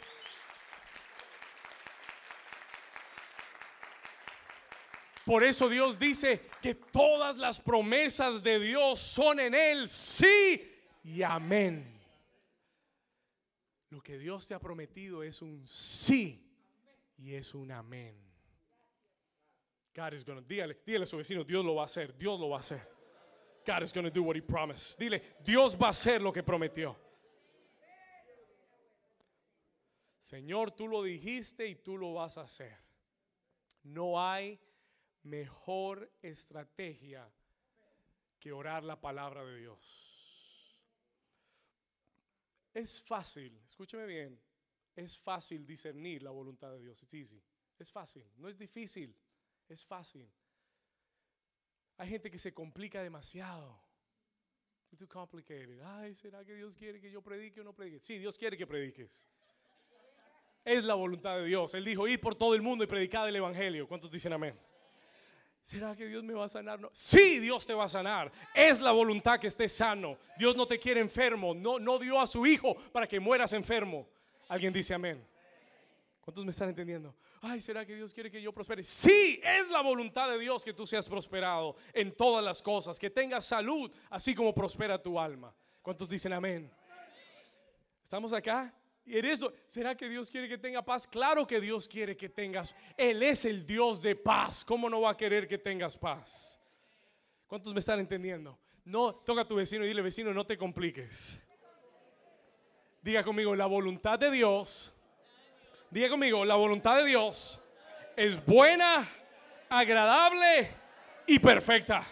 S1: Por eso Dios dice que todas las promesas de Dios son en Él, sí y amén. Lo que Dios te ha prometido es un sí y es un amén. God is gonna, dígale, a su vecino, Dios lo va a hacer, Dios lo va a hacer. God is gonna do what he promised. Dile, Dios va a hacer lo que prometió. Señor, tú lo dijiste y tú lo vas a hacer. No hay mejor estrategia que orar la palabra de Dios. Es fácil, escúcheme bien, es fácil discernir la voluntad de Dios. Es easy. Es fácil, no es difícil, es fácil. Hay gente que se complica demasiado. It's too complicated. Ay, ¿será que Dios quiere que yo predique o no predique? Sí, Dios quiere que prediques. Es la voluntad de Dios. Él dijo, id por todo el mundo y predicad el Evangelio. ¿Cuántos dicen amén? ¿Será que Dios me va a sanar? No. Sí, Dios te va a sanar. Es la voluntad que estés sano. Dios no te quiere enfermo. No, no dio a su hijo para que mueras enfermo. Alguien dice amén. ¿Cuántos me están entendiendo? Ay, ¿será que Dios quiere que yo prospere? Sí, es la voluntad de Dios que tú seas prosperado en todas las cosas, que tengas salud, así como prospera tu alma. ¿Cuántos dicen amén? ¿Estamos acá? ¿Será que Dios quiere que tenga paz? Claro que Dios quiere que tengas. Él es el Dios de paz. ¿Cómo no va a querer que tengas paz? ¿Cuántos me están entendiendo? No, toca a tu vecino y dile, vecino, no te compliques. Diga conmigo, la voluntad de Dios. Diga conmigo, la voluntad de Dios es buena, agradable y perfecta.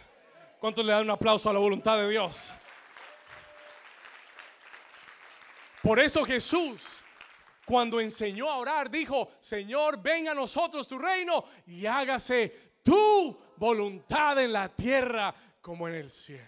S1: ¿Cuántos le dan un aplauso a la voluntad de Dios? Por eso Jesús, cuando enseñó a orar, dijo, Señor, venga a nosotros tu reino y hágase tu voluntad en la tierra como en el cielo.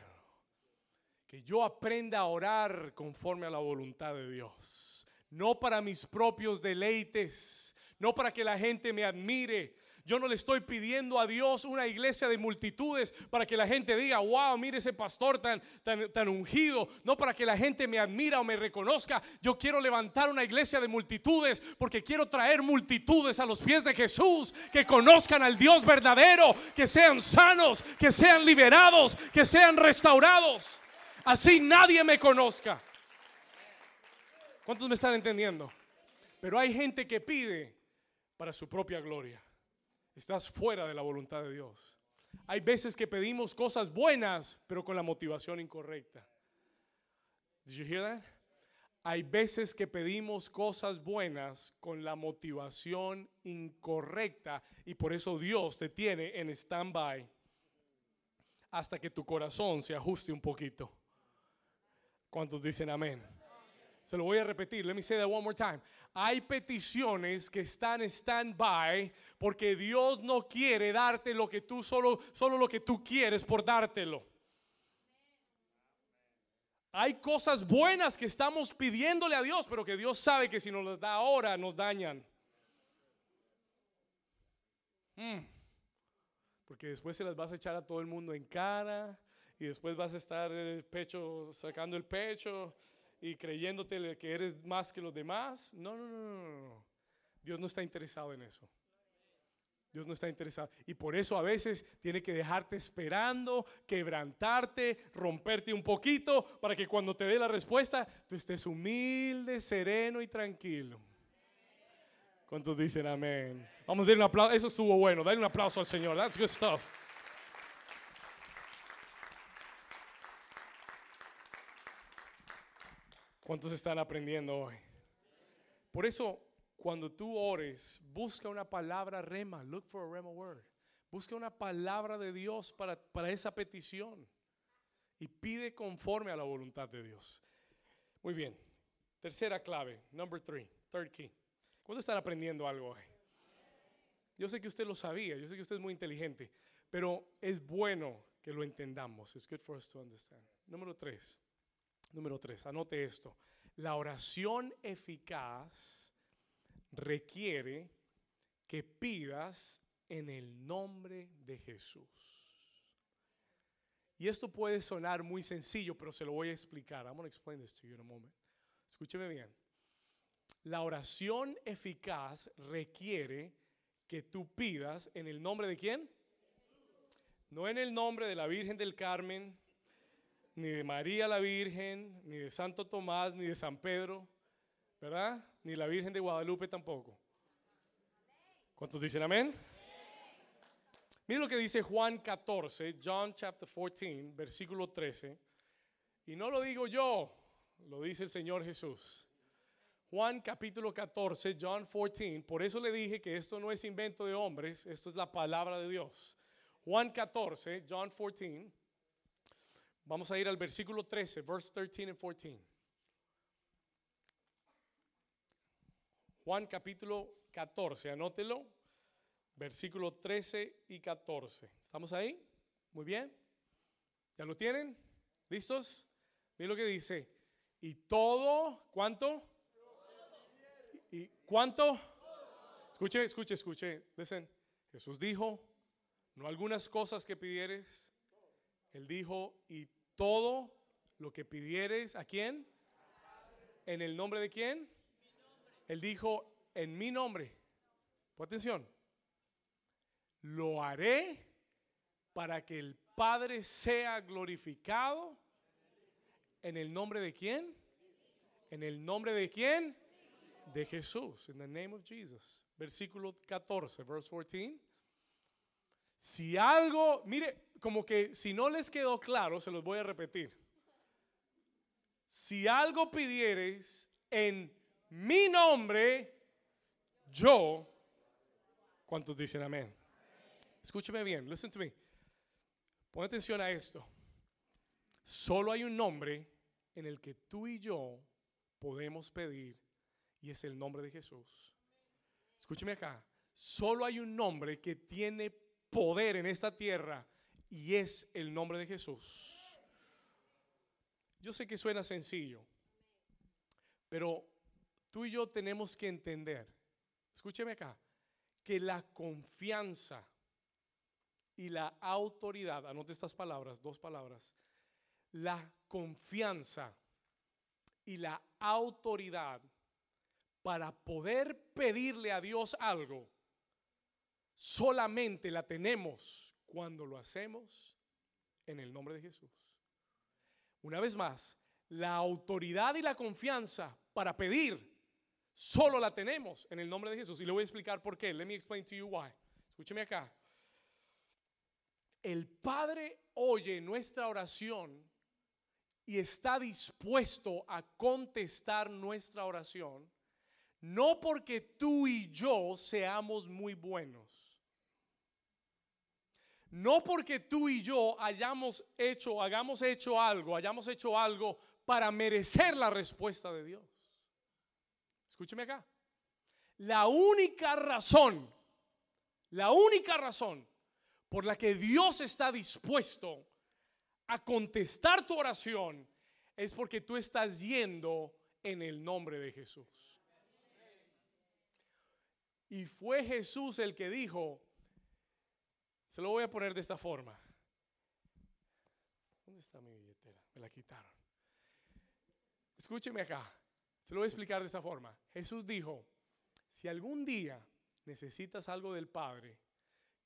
S1: Que yo aprenda a orar conforme a la voluntad de Dios. No para mis propios deleites, no para que la gente me admire, yo no le estoy pidiendo a Dios una iglesia de multitudes para que la gente diga, wow, mire ese pastor tan, tan, tan ungido. No para que la gente me admira o me reconozca. Yo quiero levantar una iglesia de multitudes porque quiero traer multitudes a los pies de Jesús, que conozcan al Dios verdadero, que sean sanos, que sean liberados, que sean restaurados. Así nadie me conozca. ¿Cuántos me están entendiendo? Pero hay gente que pide para su propia gloria. Estás fuera de la voluntad de Dios. Hay veces que pedimos cosas buenas, pero con la motivación incorrecta. Did you hear that? Hay veces que pedimos cosas buenas con la motivación incorrecta y por eso Dios te tiene en stand-by hasta que tu corazón se ajuste un poquito. ¿Cuántos dicen amén? Se lo voy a repetir. Let me say that one more time. Hay peticiones que están stand-by porque Dios no quiere darte lo que tú solo, solo lo que tú quieres por dártelo. Hay cosas buenas que estamos pidiéndole a Dios, pero que Dios sabe que si nos las da ahora nos dañan. Mm. Porque después se las vas a echar a todo el mundo en cara y después vas a estar el pecho sacando el pecho y creyéndote que eres más que los demás. No, no, no, no. Dios no está interesado en eso. Dios no está interesado. Y por eso a veces tiene que dejarte esperando, quebrantarte, romperte un poquito, para que cuando te dé la respuesta, tú estés humilde, sereno y tranquilo. ¿Cuántos dicen amén? Vamos a darle un aplauso. Eso estuvo bueno. Dale un aplauso al Señor. That's good stuff. ¿Cuántos están aprendiendo hoy? Por eso, cuando tú ores, busca una palabra rema. Look for a rema word. Busca una palabra de Dios para, para esa petición. Y pide conforme a la voluntad de Dios. Muy bien. Tercera clave. Number three. Third key. ¿Cuándo están aprendiendo algo hoy? Yo sé que usted lo sabía. Yo sé que usted es muy inteligente. Pero es bueno que lo entendamos. It's good for us to understand. Número tres. Número tres. Anote esto. La oración eficaz requiere que pidas en el nombre de Jesús. Y esto puede sonar muy sencillo, pero se lo voy a explicar. I'm going to explain this to you in a moment. Escúcheme bien. La oración eficaz requiere que tú pidas en el nombre de quién? No en el nombre de la Virgen del Carmen, ni de María la Virgen, ni de Santo Tomás, ni de San Pedro, ¿verdad? Ni la Virgen de Guadalupe tampoco. ¿Cuántos dicen amén? Miren lo que dice Juan 14, John chapter 14, versículo 13. Y no lo digo yo, lo dice el Señor Jesús. Juan capítulo 14, John 14. Por eso le dije que esto no es invento de hombres, esto es la palabra de Dios. Juan 14, John 14. Vamos a ir al versículo 13, verse 13 and 14. Juan capítulo 14, anótelo, versículo 13 y 14. ¿Estamos ahí? Muy bien. ¿Ya lo tienen? ¿Listos? Miren lo que dice. Y todo, ¿cuánto? ¿Y cuánto? Escuche, escuche, escuche. Listen. Jesús dijo, no algunas cosas que pidieres. Él dijo, y todo lo que pidieres, ¿a quién? ¿En el nombre de quién? Él dijo, en mi nombre. Pon atención. Lo haré para que el Padre sea glorificado. ¿En el nombre de quién? ¿En el nombre de quién? De Jesús. In the name of Jesus. Versículo 14, verse 14. Si algo, mire, como que si no les quedó claro, se los voy a repetir. Si algo pidieres en mi nombre, yo, ¿cuántos dicen amén? Escúcheme bien, listen to me. Pon atención a esto. Solo hay un nombre en el que tú y yo podemos pedir y es el nombre de Jesús. Escúcheme acá. Solo hay un nombre que tiene poder en esta tierra y es el nombre de Jesús. Yo sé que suena sencillo, pero tú y yo tenemos que entender, escúcheme acá, que la confianza y la autoridad, anote estas palabras, dos palabras, la confianza y la autoridad para poder pedirle a Dios algo, solamente la tenemos cuando lo hacemos en el nombre de Jesús. Una vez más, la autoridad y la confianza para pedir solo la tenemos en el nombre de Jesús. Y le voy a explicar por qué. Let me explain to you why. Escúcheme acá. El Padre oye nuestra oración y está dispuesto a contestar nuestra oración, no porque tú y yo seamos muy buenos, no porque tú y yo hayamos hecho, hagamos hecho algo, hayamos hecho algo para merecer la respuesta de Dios. Escúcheme acá. La única razón, la única razón por la que Dios está dispuesto a contestar tu oración es porque tú estás yendo en el nombre de Jesús. Y fue Jesús el que dijo, se lo voy a poner de esta forma. ¿Dónde está mi billetera? Me la quitaron. Escúcheme acá. Se lo voy a explicar de esta forma. Jesús dijo, si algún día necesitas algo del Padre,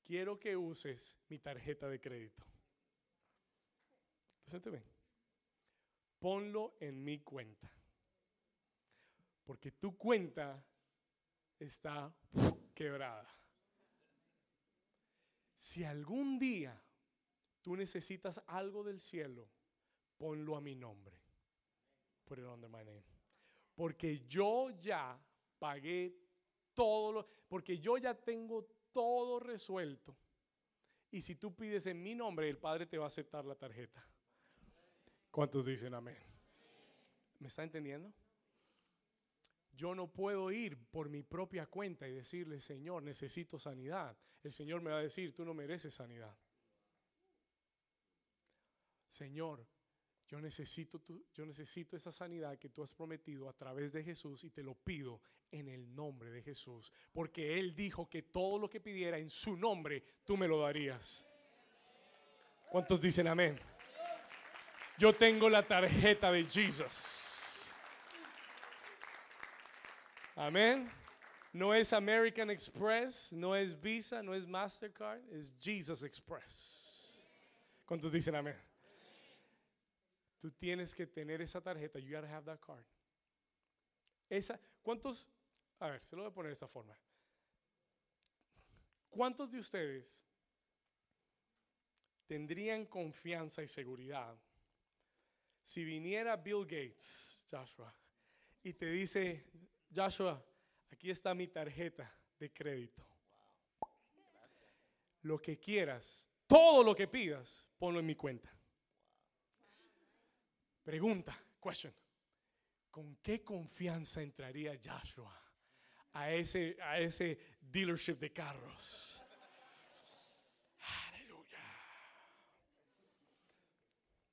S1: quiero que uses mi tarjeta de crédito. Siénteme. Ponlo en mi cuenta. Porque tu cuenta está quebrada. Si algún día tú necesitas algo del cielo, ponlo a mi nombre. Put it under my name. Porque yo ya pagué todo lo, porque yo ya tengo todo resuelto. Y si tú pides en mi nombre, el Padre te va a aceptar la tarjeta. ¿Cuántos dicen amén? ¿Me está entendiendo? Yo no puedo ir por mi propia cuenta y decirle, Señor, necesito sanidad. El Señor me va a decir, tú no mereces sanidad. Señor, yo necesito, yo necesito esa sanidad que tú has prometido a través de Jesús y te lo pido en el nombre de Jesús. Porque Él dijo que todo lo que pidiera en su nombre, tú me lo darías. ¿Cuántos dicen amén? Yo tengo la tarjeta de Jesus. Amén. No es American Express, no es Visa, no es Mastercard, es Jesus Express. ¿Cuántos dicen amén? Tú tienes que tener esa tarjeta. You gotta have that card. Esa, ¿cuántos? A ver, se lo voy a poner de esta forma. ¿Cuántos de ustedes tendrían confianza y seguridad si viniera Bill Gates, Joshua, y te dice, Joshua, aquí está mi tarjeta de crédito. Lo que quieras, todo lo que pidas, ponlo en mi cuenta. Pregunta, question. ¿Con qué confianza entraría Joshua a ese, a ese dealership de carros? Aleluya.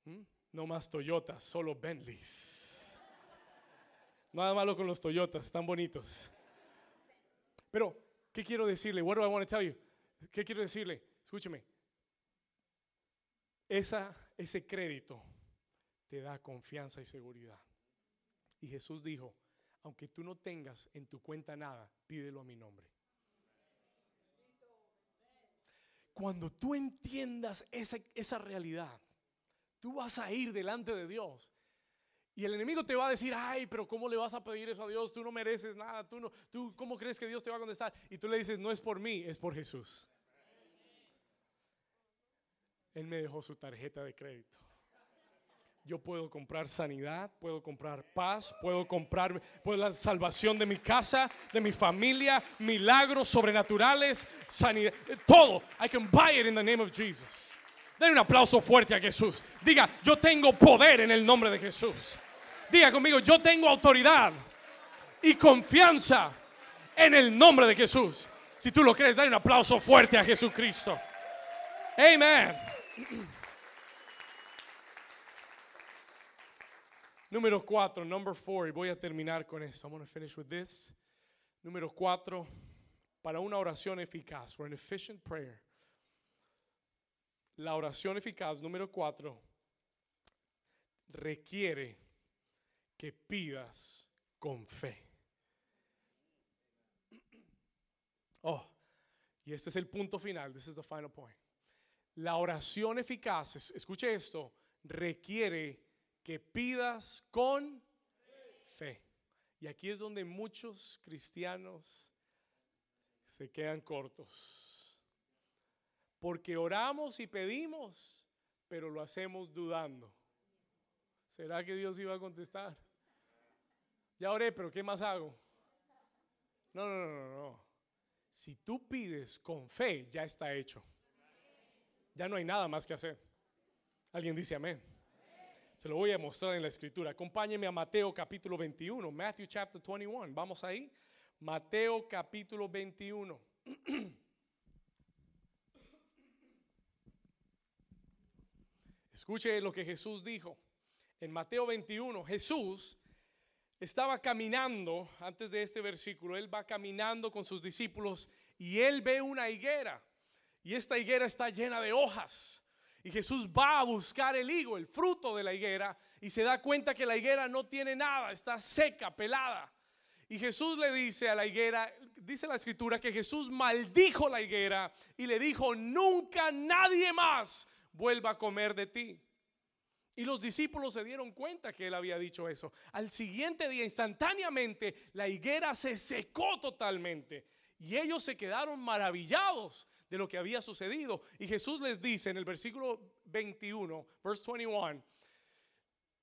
S1: ¿Mm? No más Toyotas, solo Bentleys. Nada malo con los Toyotas, están bonitos. Pero, ¿qué quiero decirle? What do I want to tell you? ¿Qué quiero decirle? Escúcheme. Esa, ese crédito te da confianza y seguridad. Y Jesús dijo, aunque tú no tengas en tu cuenta nada, pídelo a mi nombre. Cuando tú entiendas esa, esa realidad, tú vas a ir delante de Dios. Y el enemigo te va a decir, ay, pero ¿cómo le vas a pedir eso a Dios? Tú no mereces nada, tú no, tú, ¿cómo crees que Dios te va a contestar? Y tú le dices, no es por mí, es por Jesús. Él me dejó su tarjeta de crédito yo puedo comprar sanidad, puedo comprar paz, puedo comprar la salvación de mi casa, de mi familia, milagros sobrenaturales, sanidad, todo. I can buy it in the name of Jesus. Den un aplauso fuerte a Jesús. Diga, yo tengo poder en el nombre de Jesús. Diga conmigo, yo tengo autoridad y confianza en el nombre de Jesús. Si tú lo crees, dale un aplauso fuerte a Jesucristo. Amen. Número cuatro, number four, y voy a terminar con esto. I'm going to finish with this. Número cuatro, para una oración eficaz, for an efficient prayer. La oración eficaz, número cuatro, requiere que pidas con fe. Oh, y este es el punto final. This is the final point. La oración eficaz, escuche esto, requiere que pidas con fe. Y aquí es donde muchos cristianos se quedan cortos. Porque oramos y pedimos, pero lo hacemos dudando. ¿Será que Dios iba a contestar? Ya oré, pero ¿qué más hago? No, no, no, no, Si tú pides con fe, ya está hecho. Ya no hay nada más que hacer. Alguien dice amén. Se lo voy a mostrar en la escritura. Acompáñeme a Mateo capítulo 21, Matthew chapter 21. Vamos ahí. Mateo capítulo 21. [CLEARS THROAT] Escuche lo que Jesús dijo. En Mateo 21, Jesús estaba caminando, antes de este versículo, él va caminando con sus discípulos y él ve una higuera. Y esta higuera está llena de hojas. Y Jesús va a buscar el higo, el fruto de la higuera, y se da cuenta que la higuera no tiene nada, está seca, pelada. Y Jesús le dice a la higuera, dice la escritura que Jesús maldijo la higuera y le dijo, nunca nadie más vuelva a comer de ti. Y los discípulos se dieron cuenta que él había dicho eso. Al siguiente día, instantáneamente, la higuera se secó totalmente. Y ellos se quedaron maravillados de lo que había sucedido. Y Jesús les dice en el versículo 21, verse 21,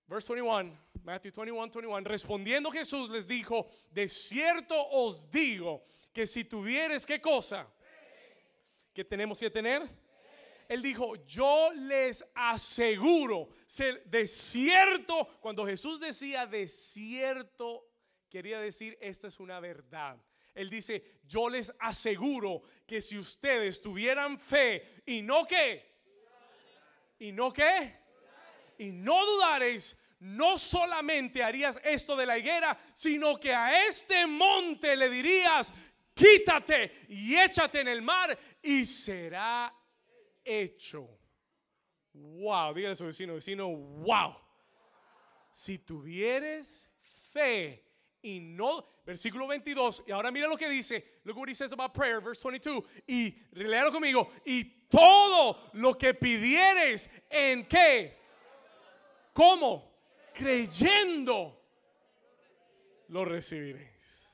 S1: verse 21, Matthew 21, 21. Respondiendo Jesús les dijo, de cierto os digo que si tuvieres, ¿qué cosa? ¿Qué tenemos que tener? Él dijo, yo les aseguro, de cierto, cuando Jesús decía de cierto, quería decir, esta es una verdad. Él dice, yo les aseguro que si ustedes tuvieran fe y no qué, y no qué, y no dudaréis, no solamente harías esto de la higuera, sino que a este monte le dirías, quítate y échate en el mar y será hecho. Wow, dígale a su vecino, vecino, wow. Si tuvieres fe y no, versículo 22, y ahora mira lo que dice, look what he says about prayer, verse 22, y léalo conmigo, y todo lo que pidieres en qué, ¿cómo? Creyendo, lo recibiréis.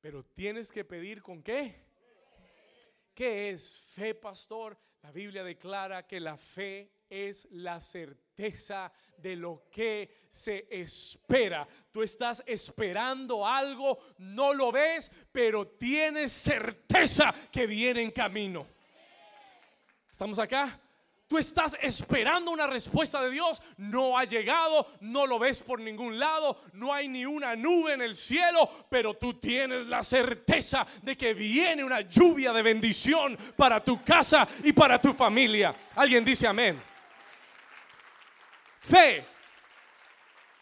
S1: Pero tienes que pedir con qué? ¿Qué es fe, pastor? La Biblia declara que la fe es la certeza de lo que se espera. Tú estás esperando algo, no lo ves, pero tienes certeza que viene en camino. ¿Estamos acá? Estás esperando una respuesta de Dios, no ha llegado, no lo ves por ningún lado, no hay ni una nube en el cielo, pero tú tienes la certeza de que viene una lluvia de bendición para tu casa y para tu familia. Alguien dice amén. Fe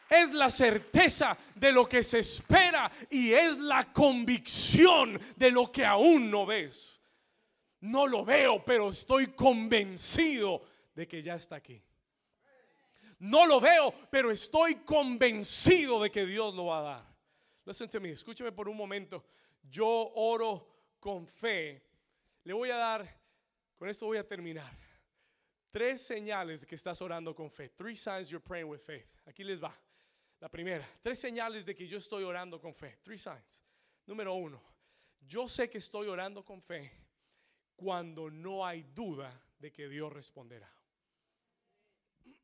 S1: es la certeza de lo que se espera y es la convicción de lo que aún no ves. No lo veo, pero estoy convencido de que ya está aquí. No lo veo, pero estoy convencido de que Dios lo va a dar. Listen to me, escúcheme por un momento. Yo oro con fe. Le voy a dar, con esto voy a terminar. Tres señales de que estás orando con fe. Three signs you're praying with faith. Aquí les va. La primera, tres señales de que yo estoy orando con fe. Three signs. Número uno, yo sé que estoy orando con fe cuando no hay duda de que Dios responderá.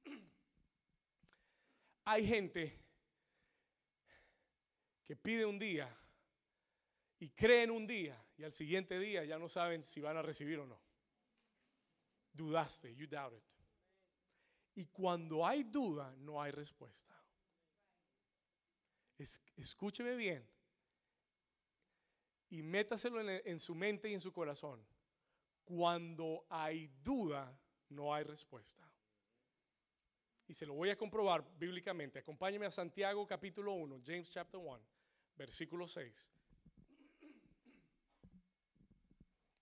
S1: [CLEARS THROAT] Hay gente que pide un día y cree en un día y al siguiente día ya no saben si van a recibir o no. Dudaste, you doubted. Y cuando hay duda, no hay respuesta. escúcheme bien y métaselo en su mente y en su corazón. Cuando hay duda, no hay respuesta. Y se lo voy a comprobar bíblicamente. Acompáñeme a Santiago capítulo 1, James chapter 1, versículo 6.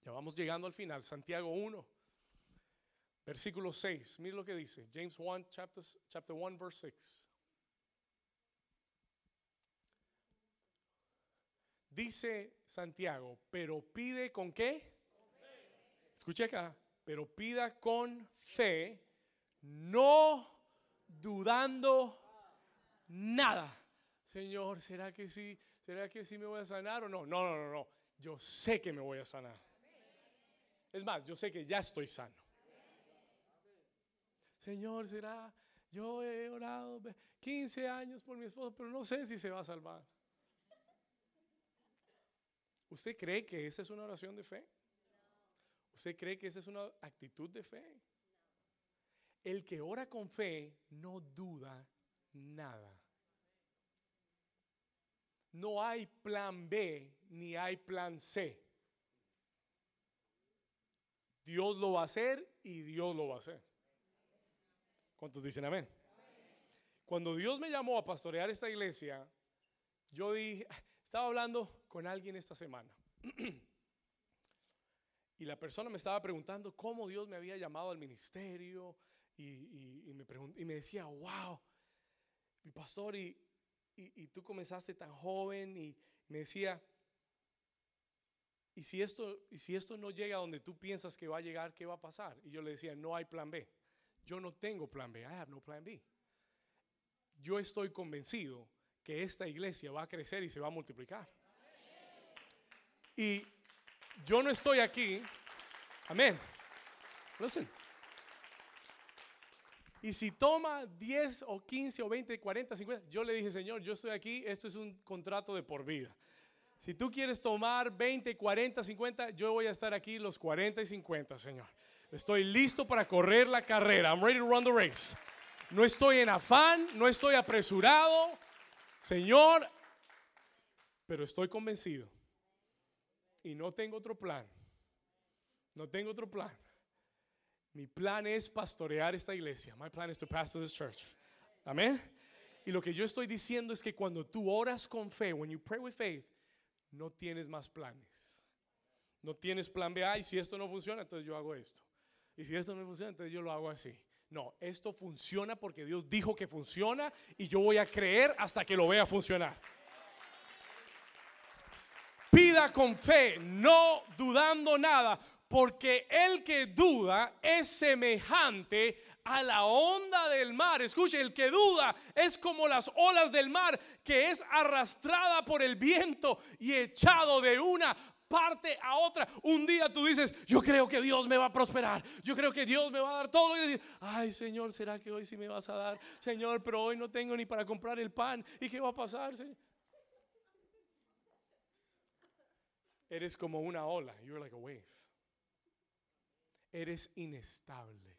S1: Ya vamos llegando al final. Santiago 1, versículo 6. Mire lo que dice. James 1, chapter, chapter 1, verse 6. Dice Santiago, pero pide con qué? Escuche acá, pero pida con fe, no dudando nada. Señor, ¿será que sí? ¿Será que sí me voy a sanar o no? No, no, no, no. Yo sé que me voy a sanar. Es más, yo sé que ya estoy sano. Señor, ¿será? Yo he orado 15 años por mi esposo, pero no sé si se va a salvar. ¿Usted cree que esa es una oración de fe? ¿Usted cree que esa es una actitud de fe? El que ora con fe no duda nada. No hay plan B ni hay plan C. Dios lo va a hacer y Dios lo va a hacer. ¿Cuántos dicen amén? Cuando Dios me llamó a pastorear esta iglesia, yo dije, [LAUGHS] estaba hablando con alguien esta semana. [CLEARS THROAT] Y la persona me estaba preguntando cómo Dios me había llamado al ministerio y, me, y me, decía, wow, mi pastor, y, y, tú comenzaste tan joven y me decía, ¿y si, esto, y si esto no llega donde tú piensas que va a llegar, ¿qué va a pasar? Y yo le decía, no hay plan B. Yo no tengo plan B. I have no plan B. Yo estoy convencido que esta iglesia va a crecer y se va a multiplicar. Y yo no estoy aquí. Amén. Listen. Y si toma 10 o 15 o 20, 40, 50, yo le dije, Señor, yo estoy aquí, esto es un contrato de por vida. Si tú quieres tomar 20, 40, 50, yo voy a estar aquí los 40 y 50, Señor. Estoy listo para correr la carrera. I'm ready to run the race. No estoy en afán, no estoy apresurado. Señor, pero estoy convencido. Y no tengo otro plan. No tengo otro plan. Mi plan es pastorear esta iglesia. My plan is to pastor this church. Amén. Y lo que yo estoy diciendo es que cuando tú oras con fe, when you pray with faith, no tienes más planes. No tienes plan B. Ay, si esto no funciona, entonces yo hago esto. Y si esto no funciona, entonces yo lo hago así. No, esto funciona porque Dios dijo que funciona y yo voy a creer hasta que lo vea funcionar. Con fe, no dudando nada, porque el que duda es semejante a la onda del mar. Escuche, el que duda es como las olas del mar que es arrastrada por el viento y echado de una parte a otra. Un día tú dices, yo creo que Dios me va a prosperar, yo creo que Dios me va a dar todo. Y dices, ay Señor, ¿será que hoy sí me vas a dar? Señor, pero hoy no tengo ni para comprar el pan. ¿Y qué va a pasar? Señor? Eres como una ola, you're like a wave. Eres inestable.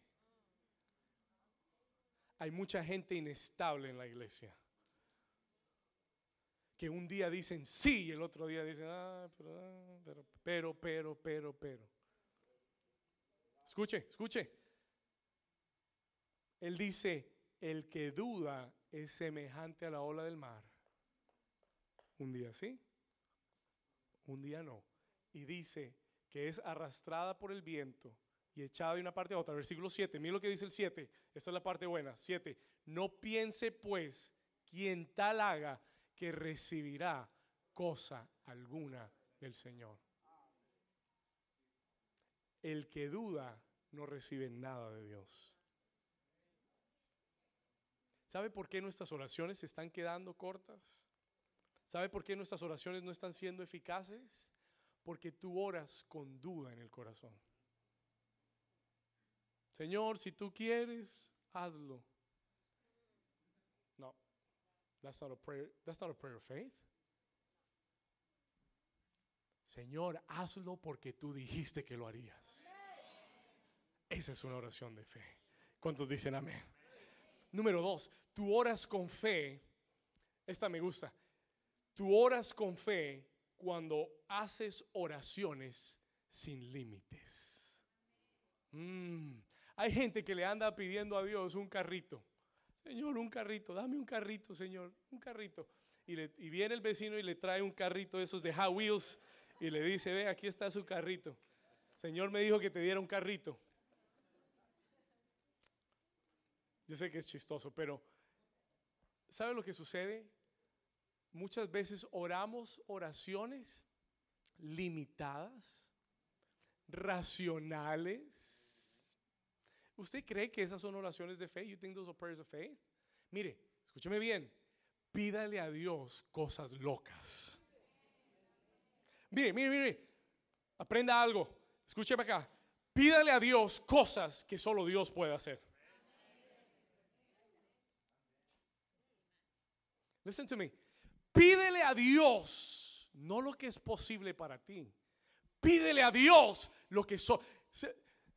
S1: Hay mucha gente inestable en la iglesia que un día dicen sí y el otro día dicen, ah, ah, pero, pero, pero, pero, pero. Escuche, escuche. Él dice, el que duda es semejante a la ola del mar. Un día sí, un día no. Y dice que es arrastrada por el viento y echada de una parte a otra. Versículo 7, mira lo que dice el 7. Esta es la parte buena. 7. No piense pues quien tal haga que recibirá cosa alguna del Señor. El que duda no recibe nada de Dios. ¿Sabe por qué nuestras oraciones se están quedando cortas? ¿Sabe por qué nuestras oraciones no están siendo eficaces? Porque tú oras con duda en el corazón. Señor, si tú quieres, hazlo. That's not a prayer, that's not a prayer of faith. Señor, hazlo porque tú dijiste que lo harías. Esa es una oración de fe. ¿Cuántos dicen amén? Número dos, tú oras con fe. Esta me gusta. Tú oras con fe cuando haces oraciones sin límites. Mm. Hay gente que le anda pidiendo a Dios un carrito. Señor, un carrito, dame un carrito, Señor, un carrito. Y, viene el vecino y le trae un carrito de esos de Hot Wheels y le dice, ve, aquí está su carrito. Señor me dijo que te diera un carrito. Yo sé que es chistoso, pero ¿sabe lo que sucede? Muchas veces oramos oraciones limitadas, racionales ¿Usted cree que esas son oraciones de fe? You think those are prayers of faith? Mire, escúcheme bien. Pídale a Dios cosas locas. Mire, mire, mire. Aprenda algo. Escúcheme acá. Pídale a Dios cosas que solo Dios puede hacer. Listen to me. Pídele a Dios no lo que es posible para ti. Pídele a Dios lo que so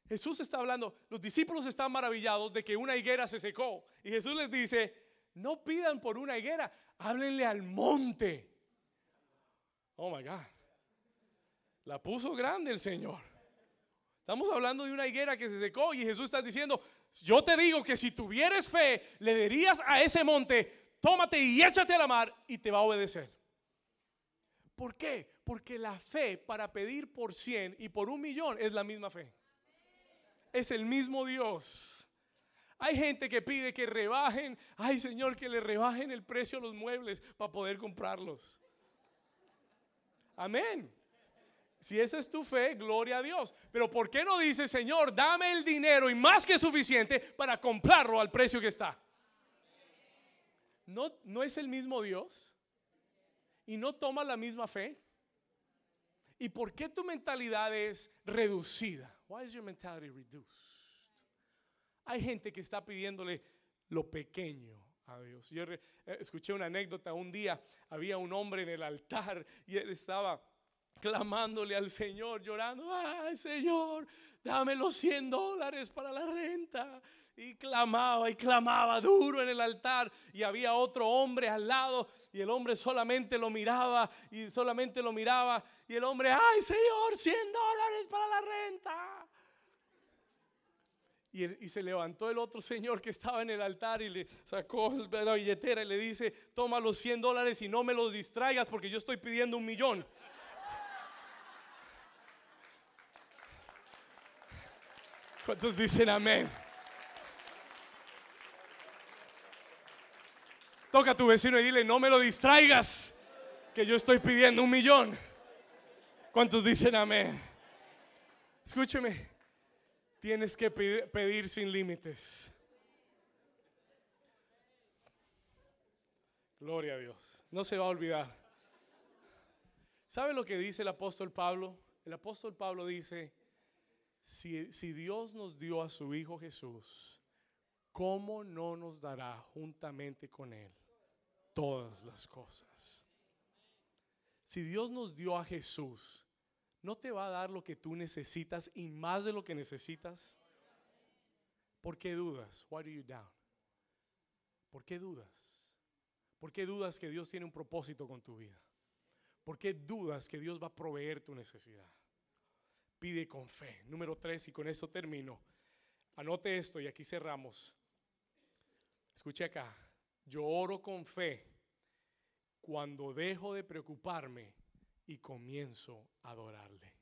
S1: Jesús está hablando, los discípulos están maravillados de que una higuera se secó. Y Jesús les dice, no pidan por una higuera, háblenle al monte. Oh my God. La puso grande el Señor. Estamos hablando de una higuera que se secó y Jesús está diciendo, yo te digo que si tuvieres fe, le dirías a ese monte, tómate y échate a la mar y te va a obedecer. ¿Por qué? Porque la fe para pedir por cien y por un millón es la misma fe es el mismo Dios. Hay gente que pide que rebajen, ay Señor, que le rebajen el precio a los muebles para poder comprarlos. Amén. Si esa es tu fe, gloria a Dios. Pero ¿por qué no dice, Señor, dame el dinero y más que suficiente para comprarlo al precio que está? ¿No, no es el mismo Dios? ¿Y no toma la misma fe? ¿Y por qué tu mentalidad es reducida? Why is your mentality reduced? Hay gente que está pidiéndole lo pequeño a Dios. Yo eh, escuché una anécdota, un día había un hombre en el altar y él estaba clamándole al Señor, llorando, ay Señor, dame los 100 dólares para la renta. Y clamaba y clamaba duro en el altar y había otro hombre al lado y el hombre solamente lo miraba y solamente lo miraba y el hombre, ay Señor, 100 dólares para la renta. Y, se levantó el otro señor que estaba en el altar y le sacó la billetera y le dice, toma los 100 dólares y no me los distraigas porque yo estoy pidiendo un millón. ¿Cuántos dicen amén? Toca a tu vecino y dile, no me lo distraigas, que yo estoy pidiendo un millón. ¿Cuántos dicen amén? Escúcheme, tienes que pedi- pedir sin límites. Gloria a Dios. No se va a olvidar. ¿Sabe lo que dice el apóstol Pablo? El apóstol Pablo dice, si, si Dios nos dio a su Hijo Jesús, ¿cómo no nos dará juntamente con Él todas las cosas? Si Dios nos dio a Jesús, ¿no te va a dar lo que tú necesitas y más de lo que necesitas? ¿Por qué dudas? Why do you doubt? ¿Por qué dudas? ¿Por qué dudas que Dios tiene un propósito con tu vida? ¿Por qué dudas que Dios va a proveer tu necesidad? Pide con fe. Número tres, y con esto termino. Anote esto y aquí cerramos. Escuche acá. Yo oro con fe cuando dejo de preocuparme y comienzo a adorarle.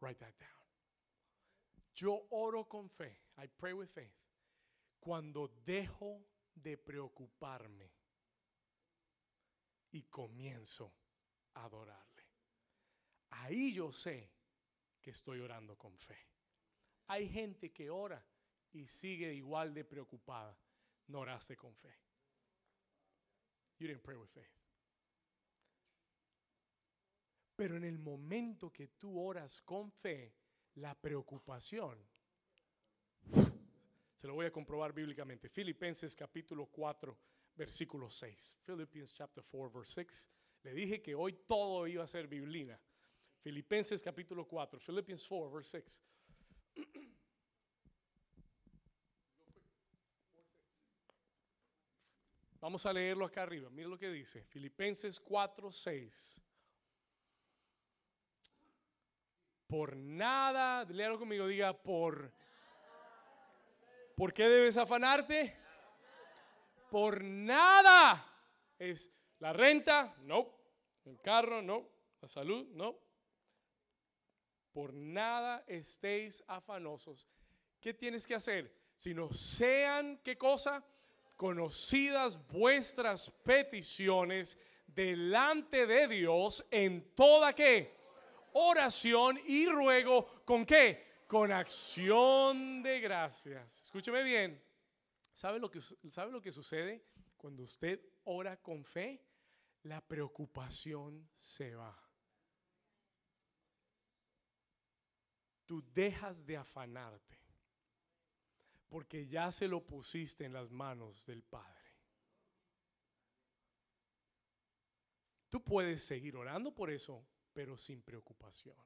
S1: Write that down. Yo oro con fe. I pray with faith. Cuando dejo de preocuparme y comienzo a adorarle. Ahí yo sé que estoy orando con fe. Hay gente que ora y sigue igual de preocupada. No oraste con fe. You didn't pray with faith. Pero en el momento que tú oras con fe, la preocupación se lo voy a comprobar bíblicamente. Filipenses capítulo 4, versículo 6. Philippians chapter 4, verse 6. Le dije que hoy todo iba a ser biblina. Filipenses capítulo 4, Philippians 4, verse 6. [CLEARS THROAT] Vamos a leerlo acá arriba. Mira lo que dice. Filipenses 4, 6. Por nada, léalo conmigo, diga por ¿Por qué debes afanarte? Por nada. Es la renta, no. El carro, no. La salud, no. Por nada estéis afanosos. ¿Qué tienes que hacer? Si no sean, ¿qué cosa? Conocidas vuestras peticiones delante de Dios en toda qué? Oración y ruego, ¿con qué? con acción de gracias. Escúcheme bien. ¿Sabe lo que, sabe lo que sucede cuando usted ora con fe? La preocupación se va. Tú dejas de afanarte porque ya se lo pusiste en las manos del Padre. Tú puedes seguir orando por eso, pero sin preocupación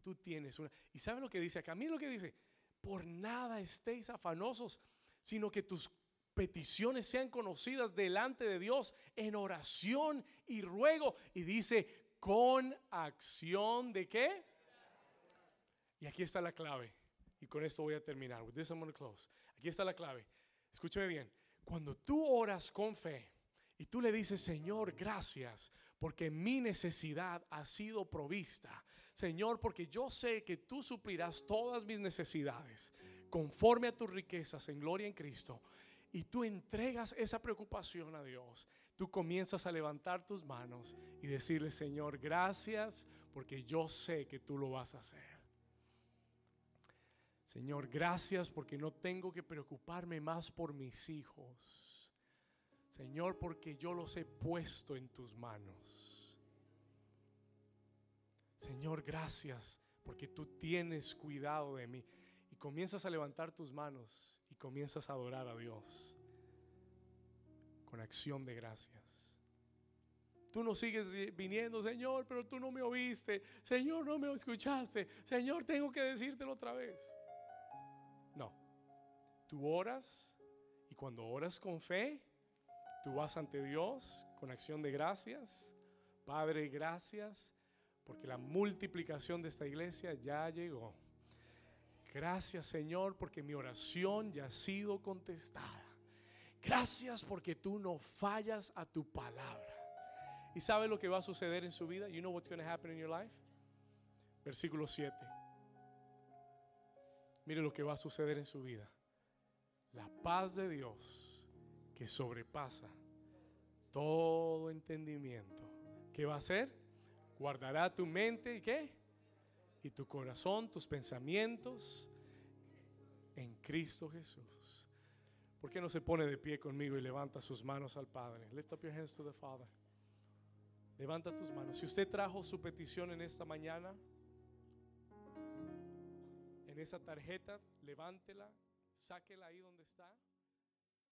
S1: tú tienes una. ¿Y sabe lo que dice acá? Mira lo que dice. Por nada estéis afanosos, sino que tus peticiones sean conocidas delante de Dios en oración y ruego. Y dice, con acción de qué? Y aquí está la clave. Y con esto voy a terminar. With this I'm gonna close. Aquí está la clave. Escúcheme bien. Cuando tú oras con fe y tú le dices, Señor, gracias porque mi necesidad ha sido provista. Señor, porque yo sé que tú suplirás todas mis necesidades conforme a tus riquezas en gloria en Cristo. Y tú entregas esa preocupación a Dios. Tú comienzas a levantar tus manos y decirle, Señor, gracias porque yo sé que tú lo vas a hacer. Señor, gracias porque no tengo que preocuparme más por mis hijos. Señor, porque yo los he puesto en tus manos. Señor, gracias porque tú tienes cuidado de mí. Y comienzas a levantar tus manos y comienzas a adorar a Dios con acción de gracias. Tú no sigues viniendo, Señor, pero tú no me oíste. Señor, no me escuchaste. Señor, tengo que decírtelo otra vez. Tú oras y cuando oras con fe, tú vas ante Dios con acción de gracias. Padre, gracias porque la multiplicación de esta iglesia ya llegó. Gracias Señor porque mi oración ya ha sido contestada. Gracias porque tú no fallas a tu palabra. ¿Y sabe lo que va a suceder en su vida? You know what's going to happen in your life? Versículo 7. Mire lo que va a suceder en su vida. La paz de Dios que sobrepasa todo entendimiento. ¿Qué va a hacer? Guardará tu mente y qué? Y tu corazón, tus pensamientos en Cristo Jesús. ¿Por qué no se pone de pie conmigo y levanta sus manos al Padre? Lift up your hands to the Father. Levanta tus manos. Si usted trajo su petición en esta mañana, en esa tarjeta, levántela, sáquela ahí donde está.